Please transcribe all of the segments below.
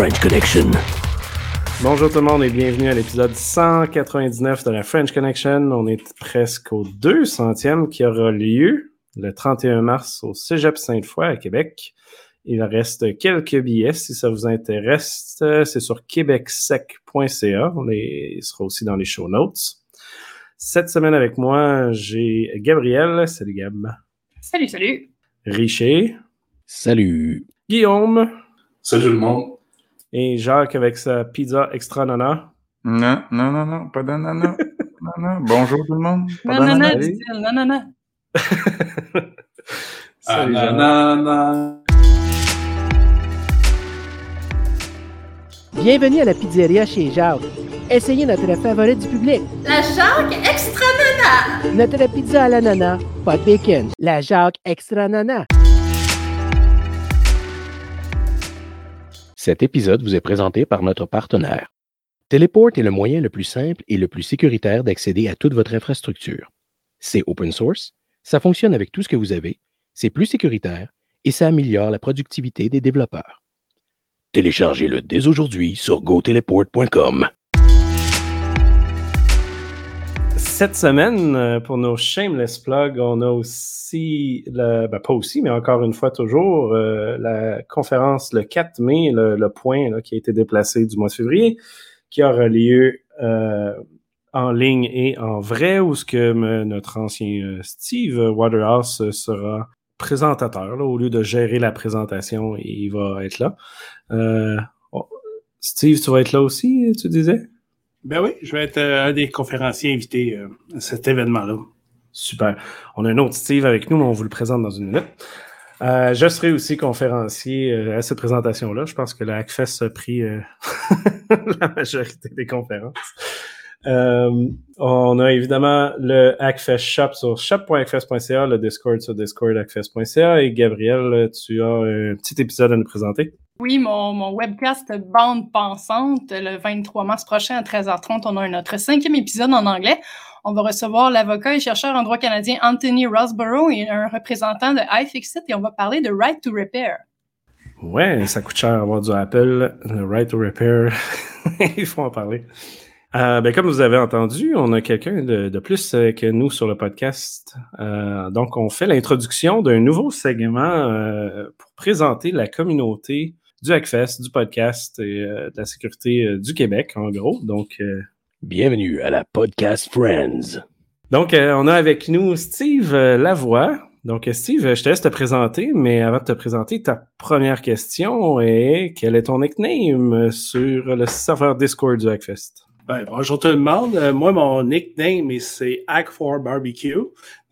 French Connection. Bonjour tout le monde et bienvenue à l'épisode 199 de la French Connection. On est presque au 200e qui aura lieu le 31 mars au Cégep Sainte-Foy à Québec. Il reste quelques billets si ça vous intéresse. C'est sur québecsec.ca. Il sera aussi dans les show notes. Cette semaine avec moi, j'ai Gabriel. Salut Gab. Salut, salut. Richer. Salut. Guillaume. Salut tout le monde. Et Jacques avec sa pizza extra nana. Non, non, non, non, pas d'ananas. non, non. Bonjour tout le monde. Pas Non, non, non, d'ananas. dit-il. Non, non. Salut, Jacques. Ananas. Bienvenue à la pizzeria chez Jacques. Essayez notre favorite du public. La Jacques Extra Nana! Notre pizza à l'ananas, pas de bacon. La Jacques Extra Nana. Cet épisode vous est présenté par notre partenaire. Teleport est le moyen le plus simple et le plus sécuritaire d'accéder à toute votre infrastructure. C'est open source, ça fonctionne avec tout ce que vous avez, c'est plus sécuritaire et ça améliore la productivité des développeurs. Téléchargez-le dès aujourd'hui sur goteleport.com. Cette semaine, euh, pour nos shameless plugs, on a aussi, ben pas aussi, mais encore une fois toujours, euh, la conférence le 4 mai, le, point qui a été déplacé du mois de février, qui aura lieu euh, en ligne et en vrai, où ce que notre ancien Steve Waterhouse sera présentateur, au lieu de gérer la présentation, il va être là. Oh, Steve, tu vas être là aussi, tu disais? Ben oui, je vais être euh, un des conférenciers invités euh, à cet événement-là. Super. On a un autre Steve avec nous, mais on vous le présente dans une minute. Euh, je serai aussi conférencier à cette présentation-là. Je pense que le Hackfest a pris la majorité des conférences. On a évidemment le Hackfest Shop sur shop.hackfest.ca, le Discord sur discord.hackfest.ca et Gabriel, tu as un petit épisode à nous présenter. Oui, mon, webcast Bande Pensante, le 23 mars prochain à 13h30, on a notre cinquième épisode en anglais. On va recevoir l'avocat et chercheur en droit canadien Anthony Rosborough et un représentant de iFixit et on va parler de Right to Repair. Ouais, ça coûte cher avoir du Apple, le Right to Repair. Il faut en parler. Euh, ben, comme vous avez entendu, on a quelqu'un de, plus euh, que nous sur le podcast. Euh, donc, on fait l'introduction d'un nouveau segment pour présenter la communauté du Hackfest, du podcast et euh, de la sécurité euh, du Québec, en gros. Donc, euh, Bienvenue à la Podcast Friends. donc on a avec nous Steve Lavoie. Donc, Steve, je te laisse te présenter, mais avant de te présenter, ta première question est quel est ton nickname sur le serveur Discord du Hackfest? Bonjour tout le monde. Euh, moi, mon nickname, c'est Hack4Barbecue.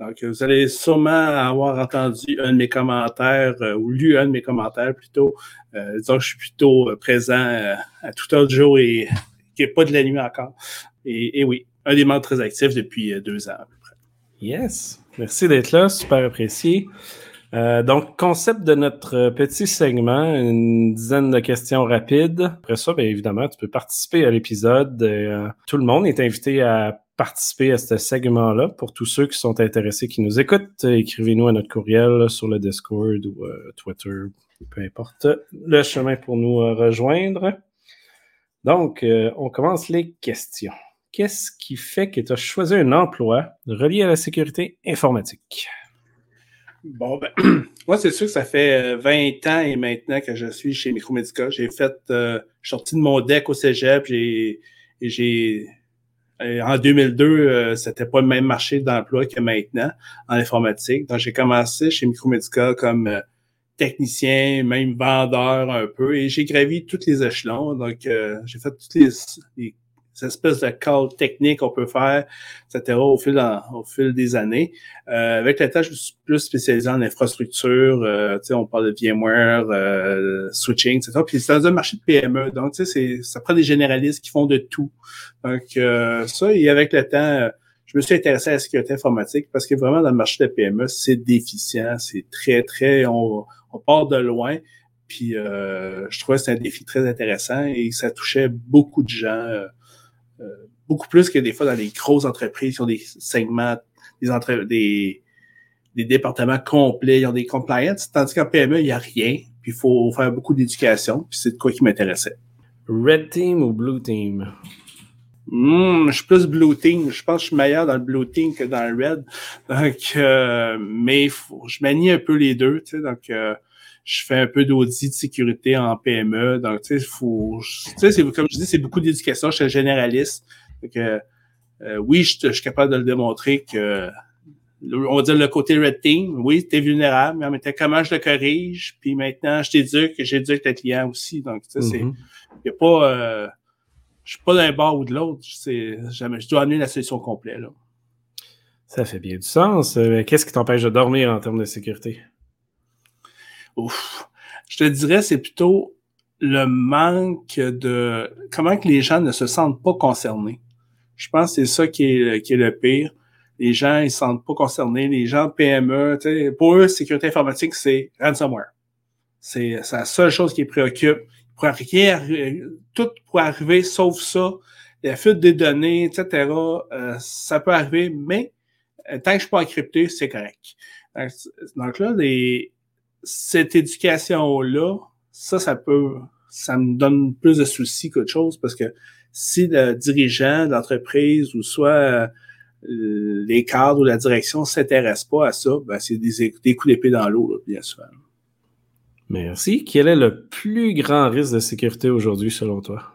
Donc, vous allez sûrement avoir entendu un de mes commentaires euh, ou lu un de mes commentaires plutôt. Euh, disons que je suis plutôt euh, présent euh, à tout autre jour et n'y a pas de la nuit encore. Et, et oui, un des membres très actifs depuis euh, deux ans à peu près. Yes, merci d'être là, super apprécié. Euh, donc, concept de notre euh, petit segment, une dizaine de questions rapides. Après ça, bien évidemment, tu peux participer à l'épisode. Euh, tout le monde est invité à participer à ce segment-là. Pour tous ceux qui sont intéressés, qui nous écoutent, écrivez-nous à notre courriel sur le Discord ou Twitter, peu importe le chemin pour nous rejoindre. Donc, on commence les questions. Qu'est-ce qui fait que tu as choisi un emploi relié à la sécurité informatique? Bon, ben, moi, c'est sûr que ça fait euh, 20 ans et maintenant que je suis chez Micromédica. J'ai fait, euh, je suis sorti de mon deck au cégep, j'ai, j'ai, euh, en 2002, euh, c'était pas le même marché d'emploi que maintenant en informatique. Donc, j'ai commencé chez Micromédica comme euh, technicien, même vendeur un peu, et j'ai gravi tous les échelons. Donc, euh, j'ai fait toutes les, les espèces de calls techniques qu'on peut faire, etc., au fil, au fil des années. Euh, avec le temps, je suis plus spécialisé en infrastructure. Euh, on parle de VMware, euh, switching, etc. Puis c'est dans un marché de PME. Donc, ça prend des généralistes qui font de tout. Donc, euh, ça, et avec le temps, euh, je me suis intéressé à la sécurité informatique parce que vraiment, dans le marché de PME, c'est déficient. C'est très, très... On, on part de loin. Puis, euh, je trouvais que c'était un défi très intéressant et ça touchait beaucoup de gens. euh, beaucoup plus que des fois dans les grosses entreprises qui ont des segments des, entre, des, des départements complets, ils ont des compliance, tandis qu'en PME, il n'y a rien. Puis il faut faire beaucoup d'éducation, puis c'est de quoi qui m'intéressait. Red Team ou Blue Team? Hmm, je suis plus Blue Team. Je pense que je suis meilleur dans le Blue Team que dans le Red. Donc, euh, mais faut, je manie un peu les deux. Tu sais, donc, euh, je fais un peu d'audit de sécurité en PME. Donc, tu sais, faut, tu sais, comme je dis, c'est beaucoup d'éducation. Je suis généraliste. Donc, euh, oui, je, je, suis capable de le démontrer que on va dire le côté red team, oui, t'es vulnérable, mais en même temps, comment je le corrige, puis maintenant, je t'éduque, j'éduque tes clients aussi. Donc, tu sais, c'est, Mhm. y a pas, euh, je suis pas d'un bord ou de l'autre, c'est, jamais, je dois amener la solution complète, là. Ça fait bien du sens. Euh, Qu'est-ce qui t'empêche de dormir en termes de sécurité? Ouf. Je te dirais, c'est plutôt le manque de, comment que les gens ne se sentent pas concernés. Je pense que c'est ça qui est, qui est le pire. Les gens, ils se sentent pas concernés. Les gens PME, pour eux, sécurité informatique, c'est ransomware. C'est la seule chose qui les préoccupe. Pour rien, arri- tout pourrait arriver sauf ça. La fuite des données, etc., euh, ça peut arriver, mais euh, tant que je suis pas encrypté, c'est correct. Donc là, les, cette éducation-là, ça, ça peut, ça me donne plus de soucis qu'autre chose parce que si le dirigeant d'entreprise ou soit euh, les cadres ou la direction s'intéressent pas à ça, ben c'est des, des coups d'épée dans l'eau, bien sûr. Merci. Quel est le plus grand risque de sécurité aujourd'hui, selon toi?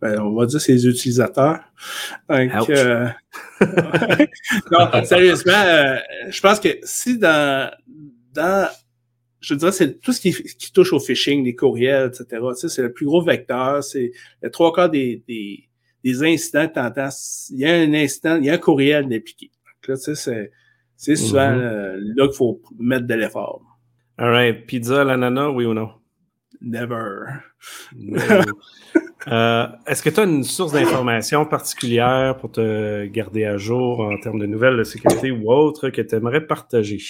Ben, on va dire c'est les utilisateurs. Donc, euh, non, sérieusement, euh, je pense que si dans, dans je dirais, c'est tout ce qui, qui touche au phishing, les courriels, etc. Tu sais, c'est le plus gros vecteur. C'est le trois quarts des, des, des incidents que. Il y a un incident, il y a un courriel d'impliqué. Donc là, tu sais, c'est, c'est souvent Mhm. euh, là qu'il faut mettre de l'effort. All right. Pizza à l'ananas, oui ou non? Never. Euh, Est-ce que tu as une source d'information particulière pour te garder à jour en termes de nouvelles de sécurité ou autre que tu aimerais partager?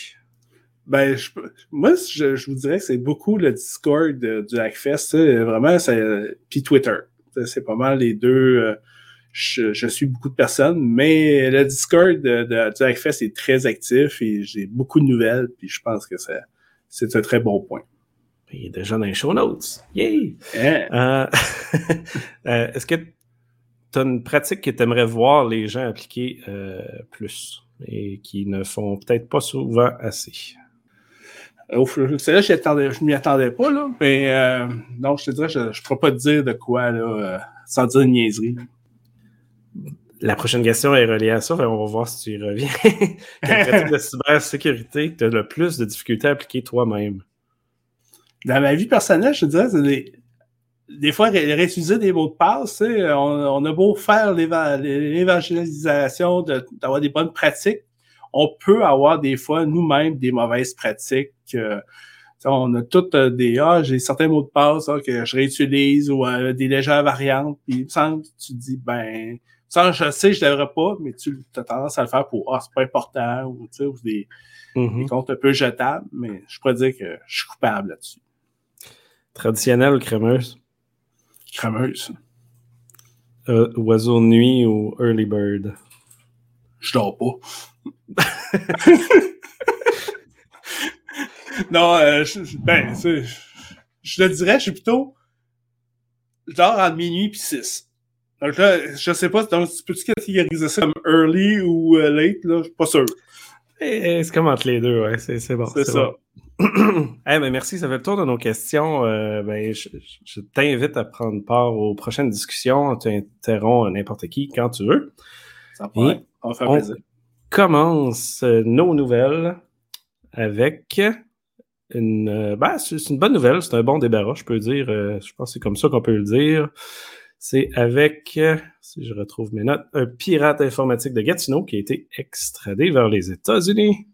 Ben, je, moi, je, je vous dirais que c'est beaucoup le Discord de- du Hackfest. Vraiment, c'est, puis Twitter. C'est pas mal les deux. euh, je, je suis beaucoup de personnes, mais le Discord de, de- du Hackfest est très actif et j'ai beaucoup de nouvelles. Puis je pense que c'est, c'est un très bon point. Il est déjà dans les show notes. Yay! Hein? Euh, euh, Est-ce que tu as une pratique que tu aimerais voir les gens appliquer euh, plus et qui ne font peut-être pas souvent assez? Ouf, celle-là, je m'y attendais pas, là. Mais euh, non, je te dirais, je ne pourrais pas te dire de quoi, là, euh, sans dire une niaiserie. La prochaine question est reliée à ça, on va voir si tu y reviens. Quelle pratique de cybersécurité tu as le plus de difficultés à appliquer toi-même? Dans ma vie personnelle, je te dirais, c'est des, des fois, ré- réutiliser des mots de passe, on, on a beau faire l'éva- l'évangélisation, de- d'avoir des bonnes pratiques, on peut avoir des fois nous-mêmes des mauvaises pratiques. euh, on a toutes euh, des ah, j'ai certains mots de passe ah, que je réutilise ou euh, des légères variantes. Puis il me semble que tu te dis ben ça, je sais, je devrais pas, mais tu as tendance à le faire pour ah, c'est pas important ou, tu sais, ou des, des comptes un peu jetables, mais je pourrais dire que je suis coupable là-dessus. Traditionnelle ou crémeuse? Crameuse. Euh, oiseau de nuit ou early bird? Je dors pas. Non, euh, je, je- ben, je, je te dirais, je suis plutôt. Je dors entre minuit puis 6. Donc là, je sais pas, donc, tu peux-tu catégoriser ça comme early ou euh, late, là? Je suis pas sûr. Eh, eh, c'est comme entre les deux, ouais, c'est c'est bon. C'est ça. bon. Eh ben, merci, ça fait le tour de nos questions. Euh, ben, je, t'invite à prendre part aux prochaines discussions. On t'interrompt n'importe qui quand tu veux. Ça va, Et on va faire on- plaisir. Commence euh, nos nouvelles avec une. euh, ben, c'est une bonne nouvelle, c'est un bon débarras, je peux dire. euh, je pense que c'est comme ça qu'on peut le dire. C'est avec, si je retrouve mes notes, un pirate informatique de Gatineau qui a été extradé vers les États-Unis.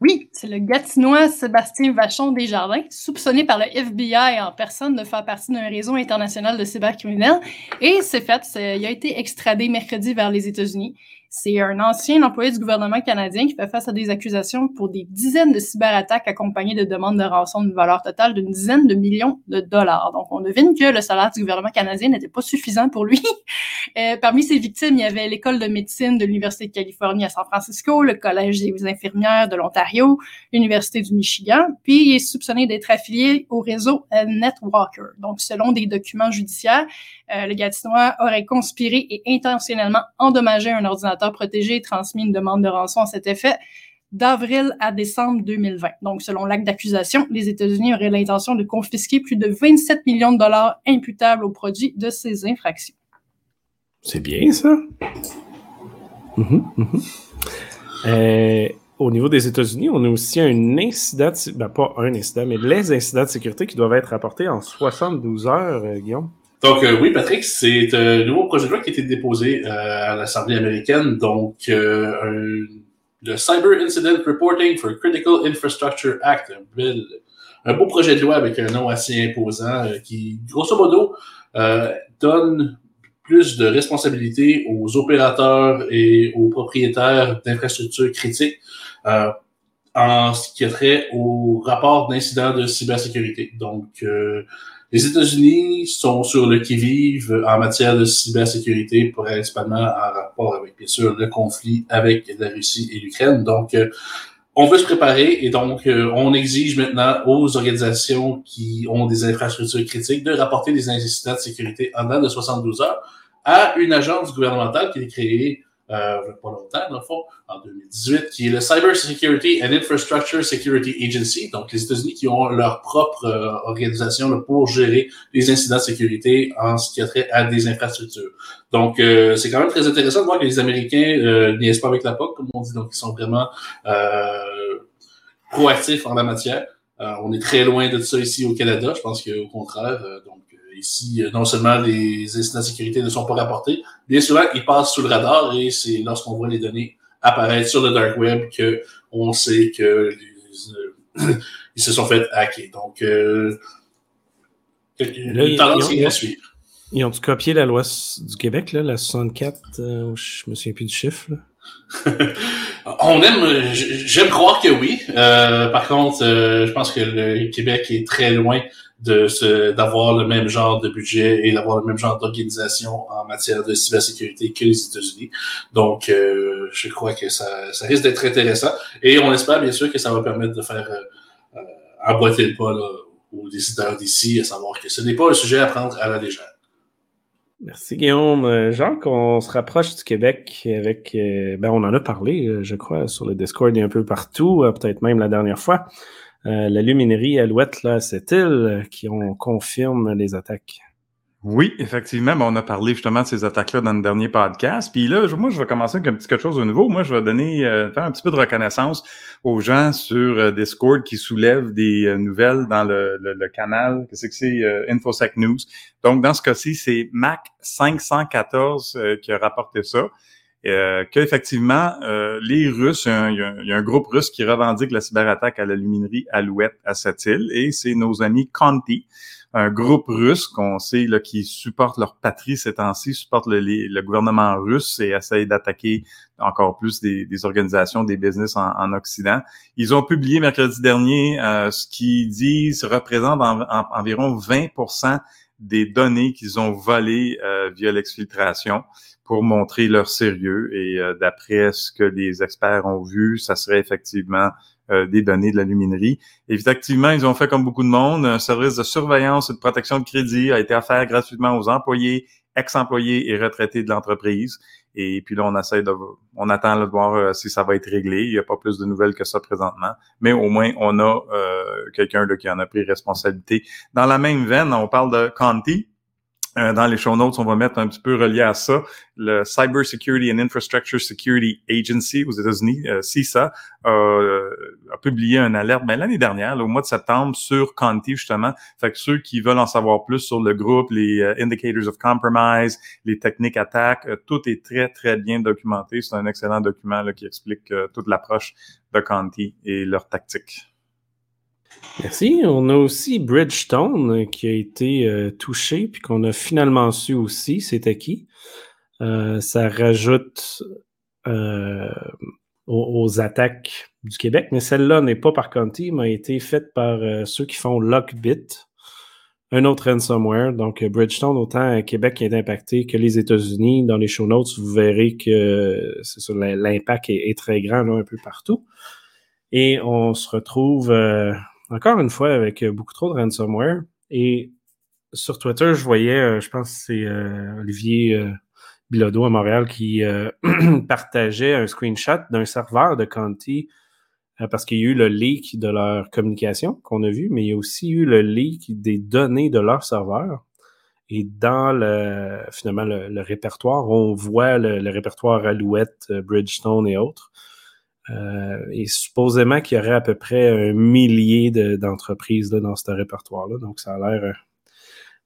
Oui, c'est le Gatinois Sébastien Vachon Desjardins, soupçonné par le FBI en personne de faire partie d'un réseau international de cybercriminels. Et c'est fait, il a été extradé mercredi vers les États-Unis. C'est un ancien employé du gouvernement canadien qui fait face à des accusations pour des dizaines de cyberattaques accompagnées de demandes de rançon d'une valeur totale d'une dizaine de millions de dollars. Donc, on devine que le salaire du gouvernement canadien n'était pas suffisant pour lui. Euh, parmi ses victimes, il y avait l'école de médecine de l'Université de Californie à San Francisco, le Collège des infirmières de l'Ontario, l'Université du Michigan, puis il est soupçonné d'être affilié au réseau NetWalker. Donc, selon des documents judiciaires, euh, le Gatinois aurait conspiré et intentionnellement endommagé un ordinateur protégé et transmis une demande de rançon à cet effet d'avril à décembre 2020. Donc, selon l'acte d'accusation, les États-Unis auraient l'intention de confisquer plus de 27 millions de dollars imputables au produit de ces infractions. C'est bien, ça. Mhm, mhm. Euh, au niveau des États-Unis, on a aussi un incident, de, ben pas un incident, mais les incidents de sécurité qui doivent être rapportés en 72 heures, euh, Guillaume. Donc euh, oui, Patrick, c'est un nouveau projet de loi qui a été déposé à l'Assemblée américaine. Donc un, le Cyber Incident Reporting for Critical Infrastructure Act, un, beau projet de loi avec un nom assez imposant qui, grosso modo, donne plus de responsabilités aux opérateurs et aux propriétaires d'infrastructures critiques euh, en ce qui a trait au rapport d'incidents de cybersécurité. Donc, euh, les États-Unis sont sur le qui-vive en matière de cybersécurité, principalement en rapport avec, bien sûr, le conflit avec la Russie et l'Ukraine. Donc, euh, on veut se préparer et donc on exige maintenant aux organisations qui ont des infrastructures critiques de rapporter des incidents de sécurité en dedans de 72 heures à une agence gouvernementale qui est créée euh, pas longtemps, dans le fond, en 2018, qui est le Cyber Security and Infrastructure Security Agency, donc les États-Unis qui ont leur propre euh, organisation pour gérer les incidents de sécurité en ce qui a trait à des infrastructures. Donc, euh, c'est quand même très intéressant de voir que les Américains euh, niaisent pas avec la POC, comme on dit, donc ils sont vraiment euh, proactifs en la matière. on est très loin de ça ici au Canada, je pense qu'au contraire, donc ici, non seulement les incidents de sécurité ne sont pas rapportés, bien souvent, ils passent sous le radar et c'est lorsqu'on voit les données apparaître sur le dark web que on sait que ils se sont fait hacker. Donc, euh, une tendance va suivre. Ils ont copié la loi du Québec, là, la 64, euh, je me souviens plus du chiffre. On aime, j'aime croire que oui. Euh, par contre, euh, je pense que le Québec est très loin de d'avoir le même genre de budget et d'avoir le même genre d'organisation en matière de cybersécurité que les États-Unis. Donc, euh, je crois que ça, ça risque d'être intéressant et on espère bien sûr que ça va permettre de faire euh, euh emboîter le pas là, aux décideurs d'ici, à savoir que ce n'est pas un sujet à prendre à la légère. Merci Guillaume. Euh, Jean, qu'on se rapproche du Québec avec, ben on en a parlé, je crois, sur le Discord et un peu partout, peut-être même la dernière fois. Euh, la luminerie Alouette, là, c'est elle qui on confirme les attaques. Oui, effectivement, on a parlé justement de ces attaques-là dans le dernier podcast. Puis là, moi, je vais commencer avec un petit quelque chose de nouveau. Moi, je vais donner, euh, faire un petit peu de reconnaissance aux gens sur euh, Discord qui soulèvent des nouvelles dans le, canal. Qu'est-ce que c'est? InfoSec News? Donc, dans ce cas-ci, c'est Mac 514 qui a rapporté ça euh, qu'effectivement, euh, les Russes, il y, a un, groupe russe qui revendique la cyberattaque à la luminerie Alouette à cette île, et c'est nos amis Conti, un groupe russe qu'on sait là, qui supporte leur patrie ces temps-ci, supporte le, gouvernement russe et essaye d'attaquer encore plus des, organisations, des business en, en, Occident. Ils ont publié mercredi dernier euh, ce qu'ils disent représente environ 20 des données qu'ils ont volées euh, via l'exfiltration pour montrer leur sérieux. Et euh, d'après ce que les experts ont vu, ça serait effectivement euh, des données de la luminerie. Effectivement, ils ont fait comme beaucoup de monde. Un service de surveillance et de protection de crédit a été offert gratuitement aux employés, ex-employés et retraités de l'entreprise. Et puis là, on essaie de, on attend de voir euh, si ça va être réglé. Il n'y a pas plus de nouvelles que ça présentement, mais au moins on a quelqu'un qui en a pris responsabilité. Dans la même veine, on parle de Conti, euh, dans les show notes, on va mettre un petit peu relié à ça. Le Cyber Security and Infrastructure Security Agency aux États-Unis, euh, CISA, euh, a publié une alerte ben, l'année dernière, au mois de septembre, sur Conti, justement. Fait que ceux qui veulent en savoir plus sur le groupe, les Indicators of Compromise, les techniques attaques, tout est très, très bien documenté. C'est un excellent document là, qui explique toute l'approche de Conti et leurs tactiques. Merci. On a aussi Bridgestone euh, qui a été euh, touché, puis qu'on a finalement su aussi c'était qui. Euh, ça rajoute aux, attaques du Québec, mais celle-là n'est pas par Conti, mais a été faite par ceux qui font Lockbit, un autre ransomware. Donc, Bridgestone, autant Québec est impacté que les États-Unis. Dans les show notes, vous verrez que l'impact est, très grand un peu partout. Et on se retrouve encore une fois avec euh, beaucoup trop de ransomware. Et sur Twitter, je voyais, euh, je pense que c'est euh, Olivier Bilodeau à Montréal qui partageait un screenshot d'un serveur de Conti parce qu'il y a eu le leak de leur communication qu'on a vu, mais il y a aussi eu le leak des données de leur serveur. Et dans le, finalement, le, répertoire, on voit le, le répertoire Alouette, Bridgestone et autres. Euh, et supposément qu'il y aurait à peu près un millier de- d'entreprises là, dans ce répertoire-là. Donc, ça a l'air euh,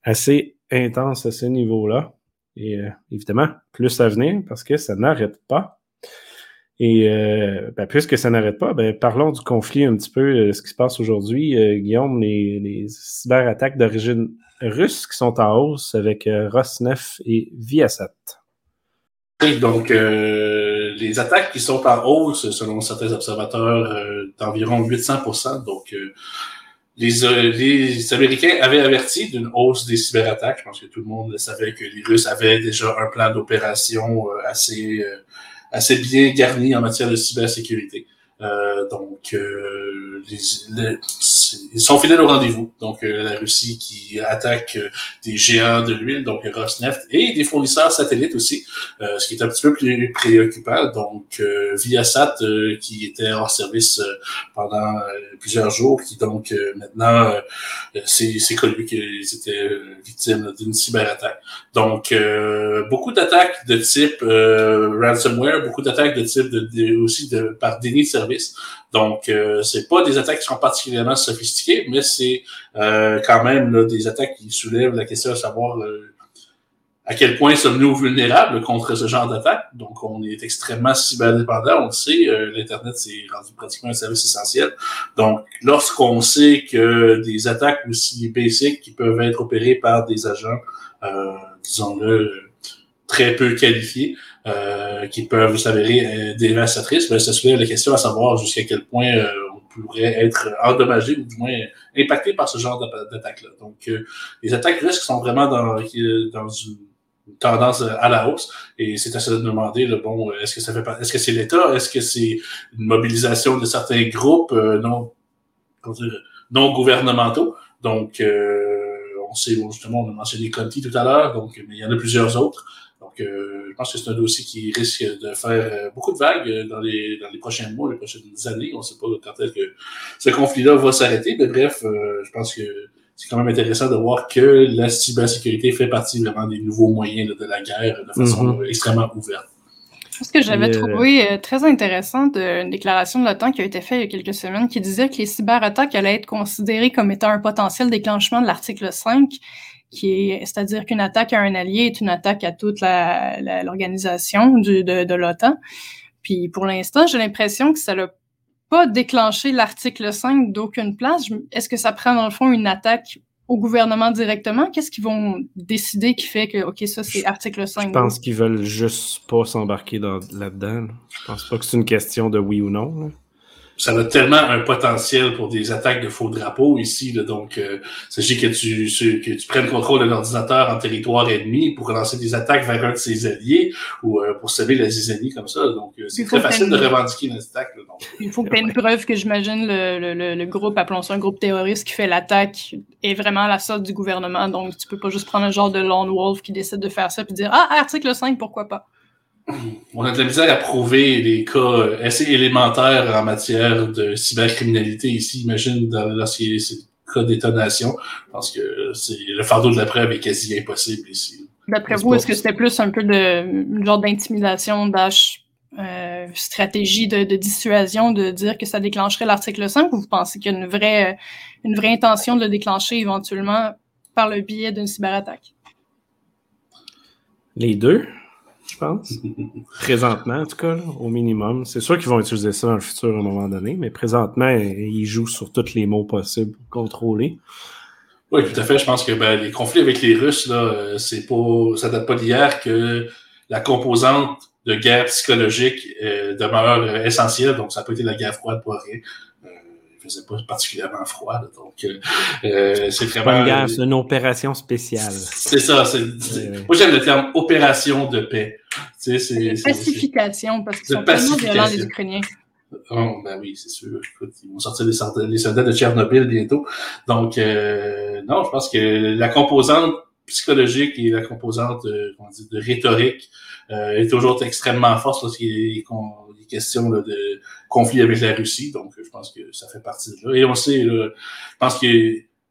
assez intense à ce niveau-là. Et euh, évidemment, plus à venir parce que ça n'arrête pas. Et euh, ben, puisque ça n'arrête pas, ben, parlons du conflit un petit peu, euh, ce qui se passe aujourd'hui. Euh, Guillaume, les, les cyberattaques d'origine russe qui sont en hausse avec Rosneft et Viasat. Donc, euh, les attaques qui sont en hausse, selon certains observateurs, euh, d'environ 800% Donc, euh, les, Américains avaient averti d'une hausse des cyberattaques. Je pense que tout le monde savait que les Russes avaient déjà un plan d'opération assez, assez bien garni en matière de cybersécurité. Donc, les- les- ils sont fidèles au rendez-vous. Donc, euh, la Russie qui attaque euh, des géants de l'huile, donc Rosneft, et des fournisseurs satellites aussi, euh, ce qui est un petit peu plus préoccupant. Donc, euh, Viasat, qui était hors service pendant plusieurs jours, qui donc maintenant, c'est connu qu'ils étaient victimes d'une cyberattaque. Donc, beaucoup d'attaques de type ransomware, beaucoup d'attaques de type de, de- aussi de, par déni de service. Donc, euh, c'est pas des attaques qui sont particulièrement sophistiquées, mais c'est euh, quand même là, des attaques qui soulèvent la question de savoir euh, à quel point sommes-nous vulnérables contre ce genre d'attaque. Donc, on est extrêmement cyberdépendant. On le sait, euh, l'Internet, c'est rendu pratiquement un service essentiel. Donc, lorsqu'on sait que des attaques aussi basiques qui peuvent être opérées par des agents, euh, disons-le, très peu qualifiés, euh, qui peuvent s'avérer euh, dévastatrices, ben, ça soulève la question à savoir jusqu'à quel point euh, on pourrait être endommagé ou du moins impacté par ce genre d'atta- d'attaque-là. Donc, les attaques risques sont vraiment dans, dans une tendance à la hausse et c'est à se demander le bon est-ce que ça fait est-ce que c'est l'État est-ce que c'est une mobilisation de certains groupes euh, non non gouvernementaux? Donc euh, on sait justement on a mentionné Conti tout à l'heure donc mais il y en a plusieurs autres donc euh, je pense que c'est un dossier qui risque de faire euh, beaucoup de vagues euh, dans les dans les prochains mois les prochaines années on ne sait pas quand est-ce que ce conflit-là va s'arrêter mais bref euh, je pense que c'est quand même intéressant de voir que la cybersécurité fait partie vraiment des nouveaux moyens là, de la guerre de façon Mhm. euh, extrêmement ouverte. Ce que j'avais trouvé très intéressant d'une déclaration de l'OTAN qui a été faite il y a quelques semaines qui disait que les cyberattaques allaient être considérées comme étant un potentiel déclenchement de l'article 5, qui est, c'est-à-dire qu'une attaque à un allié est une attaque à toute la- la- l'organisation du- de, de l'OTAN. Puis pour l'instant, j'ai l'impression que ça n'a pas déclenché l'article 5 d'aucune place. Est-ce que ça prend dans le fond une attaque au gouvernement directement? Qu'est-ce qu'ils vont décider qui fait que, OK, ça c'est article 5? Je pense qu'ils veulent juste pas s'embarquer dans- là-dedans. là. Je pense pas que c'est une question de oui ou non. là. Ça a tellement un potentiel pour des attaques de faux drapeaux ici. Là, donc, euh, il s'agit que tu, que tu prennes contrôle d'un ordinateur en territoire ennemi pour lancer des attaques vers un de ses alliés ou euh, pour semer la zizanie comme ça. Donc, euh, c'est très facile de revendiquer une attaque. là. donc, Il faut que tu aies une preuve que j'imagine le, le, le, le groupe, appelons ça un groupe terroriste qui fait l'attaque, est vraiment la sorte du gouvernement. Donc, tu peux pas juste prendre un genre de lone wolf qui décide de faire ça puis dire Ah, article 5, pourquoi pas? On a de la misère à prouver les cas euh, assez élémentaires en matière de cybercriminalité ici. Imagine lorsqu'il y a ces cas d'état-nation, parce que c'est, le fardeau de la preuve est quasi impossible ici. D'après vous, est-ce que c'était plus un peu de une genre d'intimidation, dash, euh, stratégie de, de dissuasion de dire que ça déclencherait l'article 5 ou vous pensez qu'il y a une vraie, une vraie intention de le déclencher éventuellement par le biais d'une cyberattaque? Les deux, pense. Présentement, en tout cas, là, au minimum. C'est sûr qu'ils vont utiliser ça dans le futur à un moment donné, mais présentement, ils jouent sur tous les mots possibles pour contrôler. Oui, tout à fait. Je pense que ben, les conflits avec les Russes, là, euh, c'est pas, ça date pas d'hier que la composante de guerre psychologique euh, demeure euh, essentielle. Donc, ça pas été la guerre froide pour rien. Euh, il faisait pas particulièrement froid. là. donc, euh, c'est vraiment... une guerre, c'est une opération spéciale. C'est ça. c'est-. Moi, j'aime le terme opération de paix. C'est... c'est- Pacification, parce qu'ils sont tellement violents, les. Ukrainiens. Oh, ben oui, c'est sûr. Écoute, ils vont sortir les soldats, les soldats de Tchernobyl bientôt. Donc, euh, non, je pense que la composante psychologique et la composante euh, dire, de rhétorique euh, est toujours extrêmement forte lorsqu'il y a con- des questions là, de conflit avec la Russie. Donc, je pense que ça fait partie de là. Et on sait, là, je pense que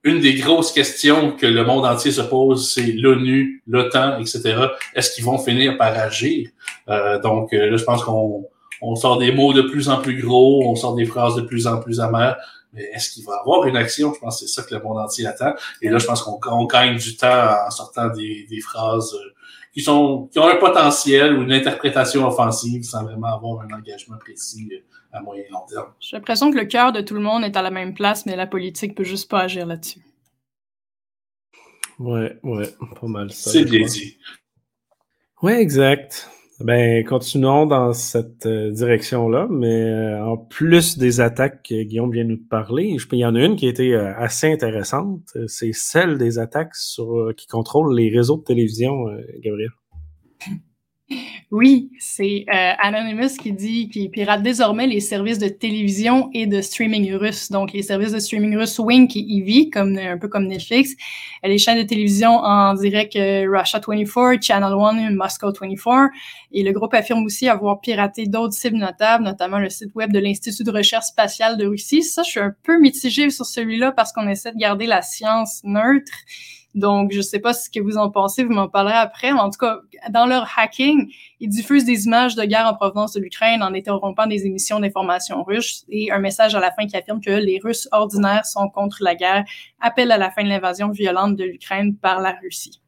une des grosses questions que le monde entier se pose, c'est l'ONU, l'OTAN, etc. Est-ce qu'ils vont finir par agir? Euh, donc, euh, là, je pense qu'on on sort des mots de plus en plus gros, on sort des phrases de plus en plus amères. Mais est-ce qu'il va y avoir une action? Je pense que c'est ça que le monde entier attend. Et là, je pense qu'on on gagne du temps en sortant des, des phrases euh, qui sont qui ont un potentiel ou une interprétation offensive sans vraiment avoir un engagement précis euh, à moyen et long terme. J'ai l'impression que le cœur de tout le monde est à la même place, mais la politique peut juste pas agir là-dessus. Ouais, ouais, pas mal ça. C'est bien dit. Ouais, exact. Ben, continuons dans cette euh, direction-là, mais euh, en plus des attaques que Guillaume vient nous parler, je, il y en a une qui a été euh, assez intéressante. C'est celle des attaques sur, qui contrôlent les réseaux de télévision, Gabriel. Oui, c'est euh, Anonymous qui dit qu'il pirate désormais les services de télévision et de streaming russes. Donc, les services de streaming russes Wink et Ivy, comme, un peu comme Netflix, les chaînes de télévision en direct euh, Russia 24, Channel One, Moscow 24. Et le groupe affirme aussi avoir piraté d'autres cibles notables, notamment le site web de l'Institut de recherche spatiale de Russie. Ça, je suis un peu mitigée sur celui-là parce qu'on essaie de garder la science neutre. Donc, je sais pas ce que vous en pensez, vous m'en parlerez après. Mais en tout cas, dans leur hacking, ils diffusent des images de guerre en provenance de l'Ukraine en interrompant des émissions d'information russes et un message à la fin qui affirme que les Russes ordinaires sont contre la guerre, appelle à la fin de l'invasion violente de l'Ukraine par la Russie.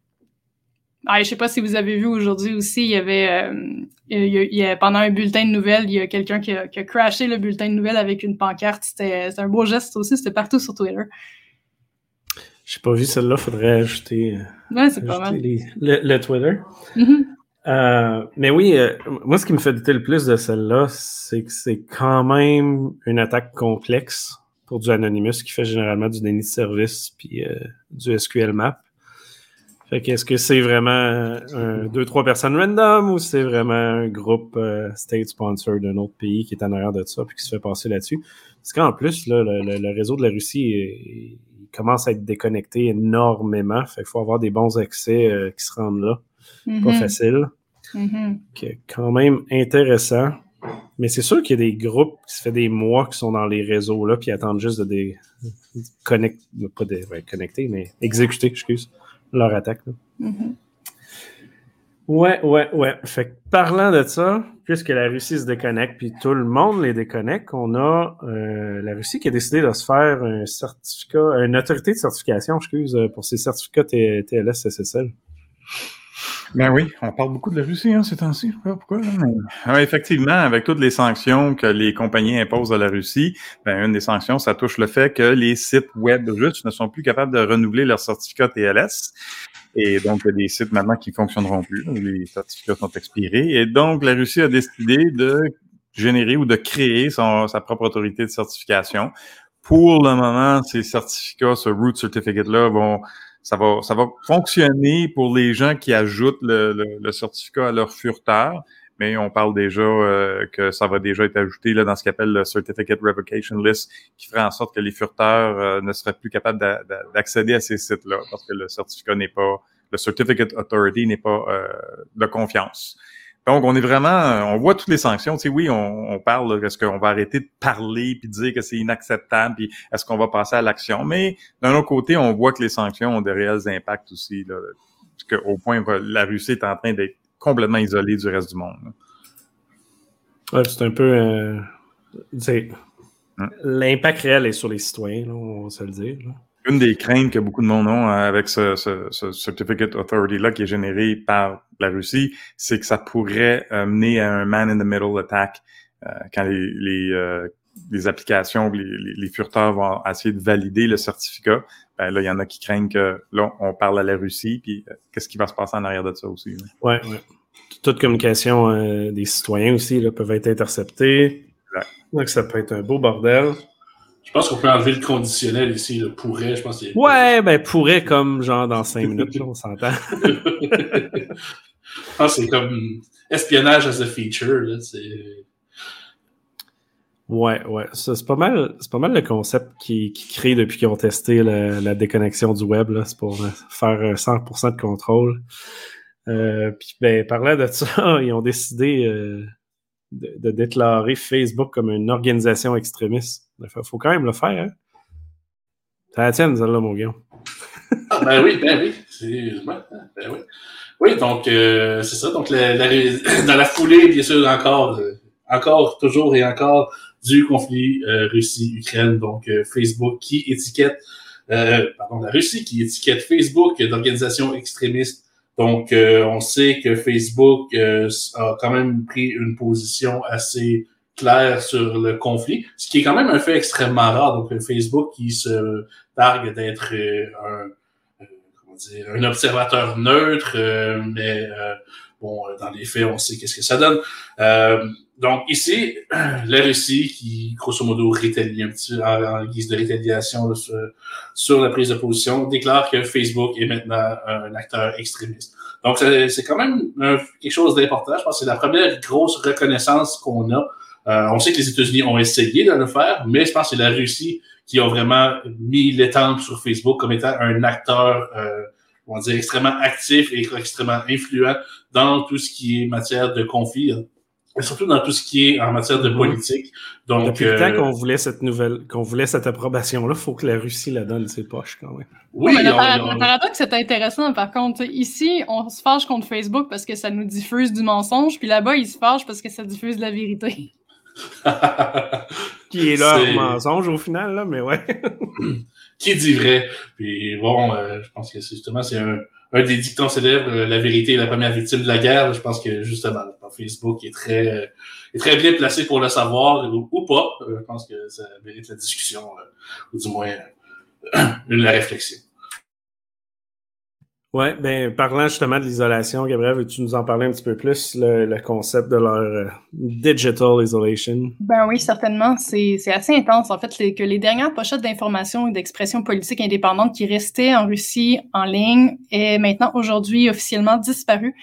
Ah, je sais pas si vous avez vu aujourd'hui aussi, il y avait, euh, il y a- pendant un bulletin de nouvelles, il y a quelqu'un qui a, qui a crashé le bulletin de nouvelles avec une pancarte. C'était un beau geste aussi, c'était partout sur Twitter. J'ai pas vu celle-là, faudrait ajouter, euh, Ouais, c'est pas mal. les- le, le Twitter. Mhm. Euh, mais oui, euh, moi, ce qui me fait douter le plus de celle-là, c'est que c'est quand même une attaque complexe pour du Anonymous qui fait généralement du déni de service puis euh, du SQL map. Fait que est-ce que c'est vraiment un, deux, trois personnes random ou c'est vraiment un groupe euh, state sponsor d'un autre pays qui est en arrière de ça puis qui se fait passer là-dessus? Parce qu'en plus, là, le, le- le réseau de la Russie est- il commence à être déconnecté énormément. Fait qu'il faut avoir des bons accès euh, qui se rendent là. Pas Mhm. facile est quand même intéressant. Mais c'est sûr qu'il y a des groupes qui se fait des mois qui sont dans les réseaux là, puis attendent juste de des connect, pas de ouais, connecter, mais exécuter, excuse, leur attaque. là. Mhm. Ouais, ouais, ouais. Fait que parlant de ça, puisque la Russie se déconnecte, puis tout le monde les déconnecte, on a euh, la Russie qui a décidé de se faire un certificat, une autorité de certification, excuse, euh, pour ses certificats T- TLS SSL. Ben oui, on parle beaucoup de la Russie hein, ces temps-ci. Je sais pas pourquoi. mais- Ah, effectivement, avec toutes les sanctions que les compagnies imposent à la Russie, ben, une des sanctions, ça touche le fait que les sites web russes ne sont plus capables de renouveler leur certificat TLS. Et donc, il y a des sites maintenant qui fonctionneront plus. Les certificats sont expirés. Et donc, la Russie a décidé de générer ou de créer son, sa propre autorité de certification. Pour le moment, ces certificats, ce root certificate-là, vont ça va, ça va fonctionner pour les gens qui ajoutent le, le, le certificat à leur furteur, mais on parle déjà euh, que ça va déjà être ajouté là, dans ce qu'on appelle le Certificate Revocation List, qui ferait en sorte que les furteurs euh, ne seraient plus capables d'a- d'a- d'accéder à ces sites-là, parce que le certificat n'est pas, le Certificate Authority n'est pas euh, de confiance. Donc, on est vraiment, on voit toutes les sanctions. Tu sais, oui, on, on parle, est-ce qu'on va arrêter de parler puis de dire que c'est inacceptable, puis est-ce qu'on va passer à l'action? Mais d'un autre côté, on voit que les sanctions ont de réels impacts aussi, là, parce que, au point où la Russie est en train d'être complètement isolée du reste du monde. Ouais, c'est un peu. euh, Hum. L'impact réel est sur les citoyens, là, on va se le dire. là. Une des craintes que beaucoup de monde ont avec ce, ce, ce Certificate Authority-là qui est généré par la Russie, c'est que ça pourrait euh, mener à un man-in-the-middle attack euh, quand les, les, euh, les applications, les, les, furteurs vont essayer de valider le certificat. Ben là, il y en a qui craignent que là, on parle à la Russie, puis euh, qu'est-ce qui va se passer en arrière de ça aussi. là? Ouais, ouais. toute communication des citoyens aussi là, peuvent être interceptées. Donc, ça peut être un beau bordel. Je pense qu'on peut enlever le conditionnel ici, le pourrait. Je pense que Ouais, ben pourrait comme genre dans cinq minutes, là, on s'entend. que c'est comme espionnage as a feature. Là, c'est... Ouais, ouais. C'est pas mal, c'est pas mal le concept qui, qui crée depuis qu'ils ont testé la, la déconnexion du web. là. C'est pour euh, faire euh, 100% de contrôle. Euh, puis ben, parlant de ça, ils ont décidé euh, de, de déclarer Facebook comme une organisation extrémiste. Il faut, quand même le faire. Hein? C'est la tienne, celle-là, mon gars. Ah, ben oui, ben oui. Ben oui. Oui, donc euh, c'est ça. Donc la- dans la foulée, bien sûr, encore, euh, encore, toujours et encore du conflit euh, Russie-Ukraine. Donc Facebook qui étiquette, pardon, la Russie qui étiquette Facebook d'organisation extrémiste. Donc on sait que Facebook a quand même pris une position assez claire sur le conflit, ce qui est quand même un fait extrêmement rare. Donc Facebook qui se targue d'être euh, un euh, comment dire, un observateur neutre, euh, mais bon, dans les faits, on sait qu'est-ce que ça donne. Donc ici, la Russie qui, grosso modo, rétalie un petit en, guise de rétaliation sur, la prise de position, déclare que Facebook est maintenant un acteur extrémiste. Donc c'est quand même quelque chose d'important. Je pense que c'est la première grosse reconnaissance qu'on a. Euh, on sait que les États-Unis ont essayé de le faire, mais je pense que c'est la Russie qui a vraiment mis l'étampe sur Facebook comme étant un acteur, euh, on va dire, extrêmement actif et extrêmement influent dans tout ce qui est matière de conflit, hein, et surtout dans tout ce qui est en matière de Mhm. politique. Donc, Depuis le temps euh, qu'on voulait cette nouvelle, qu'on voulait cette approbation-là, il faut que la Russie la donne de ses poches quand même. oui, le, on- le paradoxe, c'est intéressant. Par contre, ici, on se fâche contre Facebook parce que ça nous diffuse du mensonge, puis là-bas, ils se fâchent parce que ça diffuse de la vérité. Qui est leur mensonge au final, là, mais ouais. qui dit vrai? Puis bon, euh, je pense que c'est justement c'est un, un des dictons célèbres, euh, la vérité est la première victime de la guerre. Je pense que justement, Facebook est très euh, est très bien placé pour le savoir ou, ou pas. Je pense que ça mérite la discussion ou du moins la réflexion. Ouais, ben parlant justement de l'isolation, Gabriel, veux-tu nous en parler un petit peu plus, le, concept de leur euh, digital isolation? Ben oui, certainement. C'est assez intense. En fait, c'est que les dernières pochettes d'information et d'expression politique indépendante qui restaient en Russie en ligne est maintenant aujourd'hui officiellement disparu.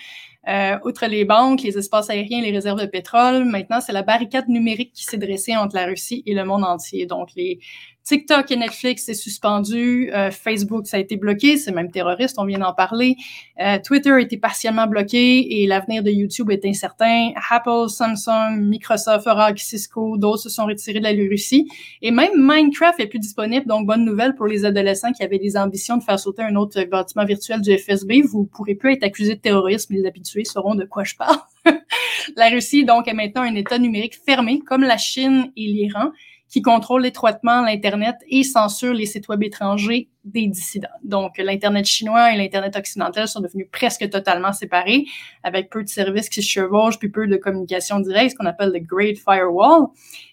Euh, outre les banques, les espaces aériens, les réserves de pétrole, maintenant c'est la barricade numérique qui s'est dressée entre la Russie et le monde entier. Donc les TikTok et Netflix c'est suspendu, euh, Facebook ça a été bloqué, c'est même terroriste, on vient d'en parler. Euh, Twitter a été partiellement bloqué et l'avenir de YouTube est incertain. Apple, Samsung, Microsoft, Oracle, Cisco, d'autres se sont retirés de la Russie. Et même Minecraft est plus disponible, donc bonne nouvelle pour les adolescents qui avaient des ambitions de faire sauter un autre bâtiment virtuel du FSB. Vous pourrez plus être accusé de terrorisme, les habitués sauront de quoi je parle. la Russie, donc, est maintenant un État numérique fermé, comme la Chine et l'Iran, qui contrôle étroitement l'Internet et censure les sites web étrangers des dissidents. Donc, l'Internet chinois et l'Internet occidental sont devenus presque totalement séparés, avec peu de services qui se chevauchent, puis peu de communication directe, ce qu'on appelle le Great Firewall.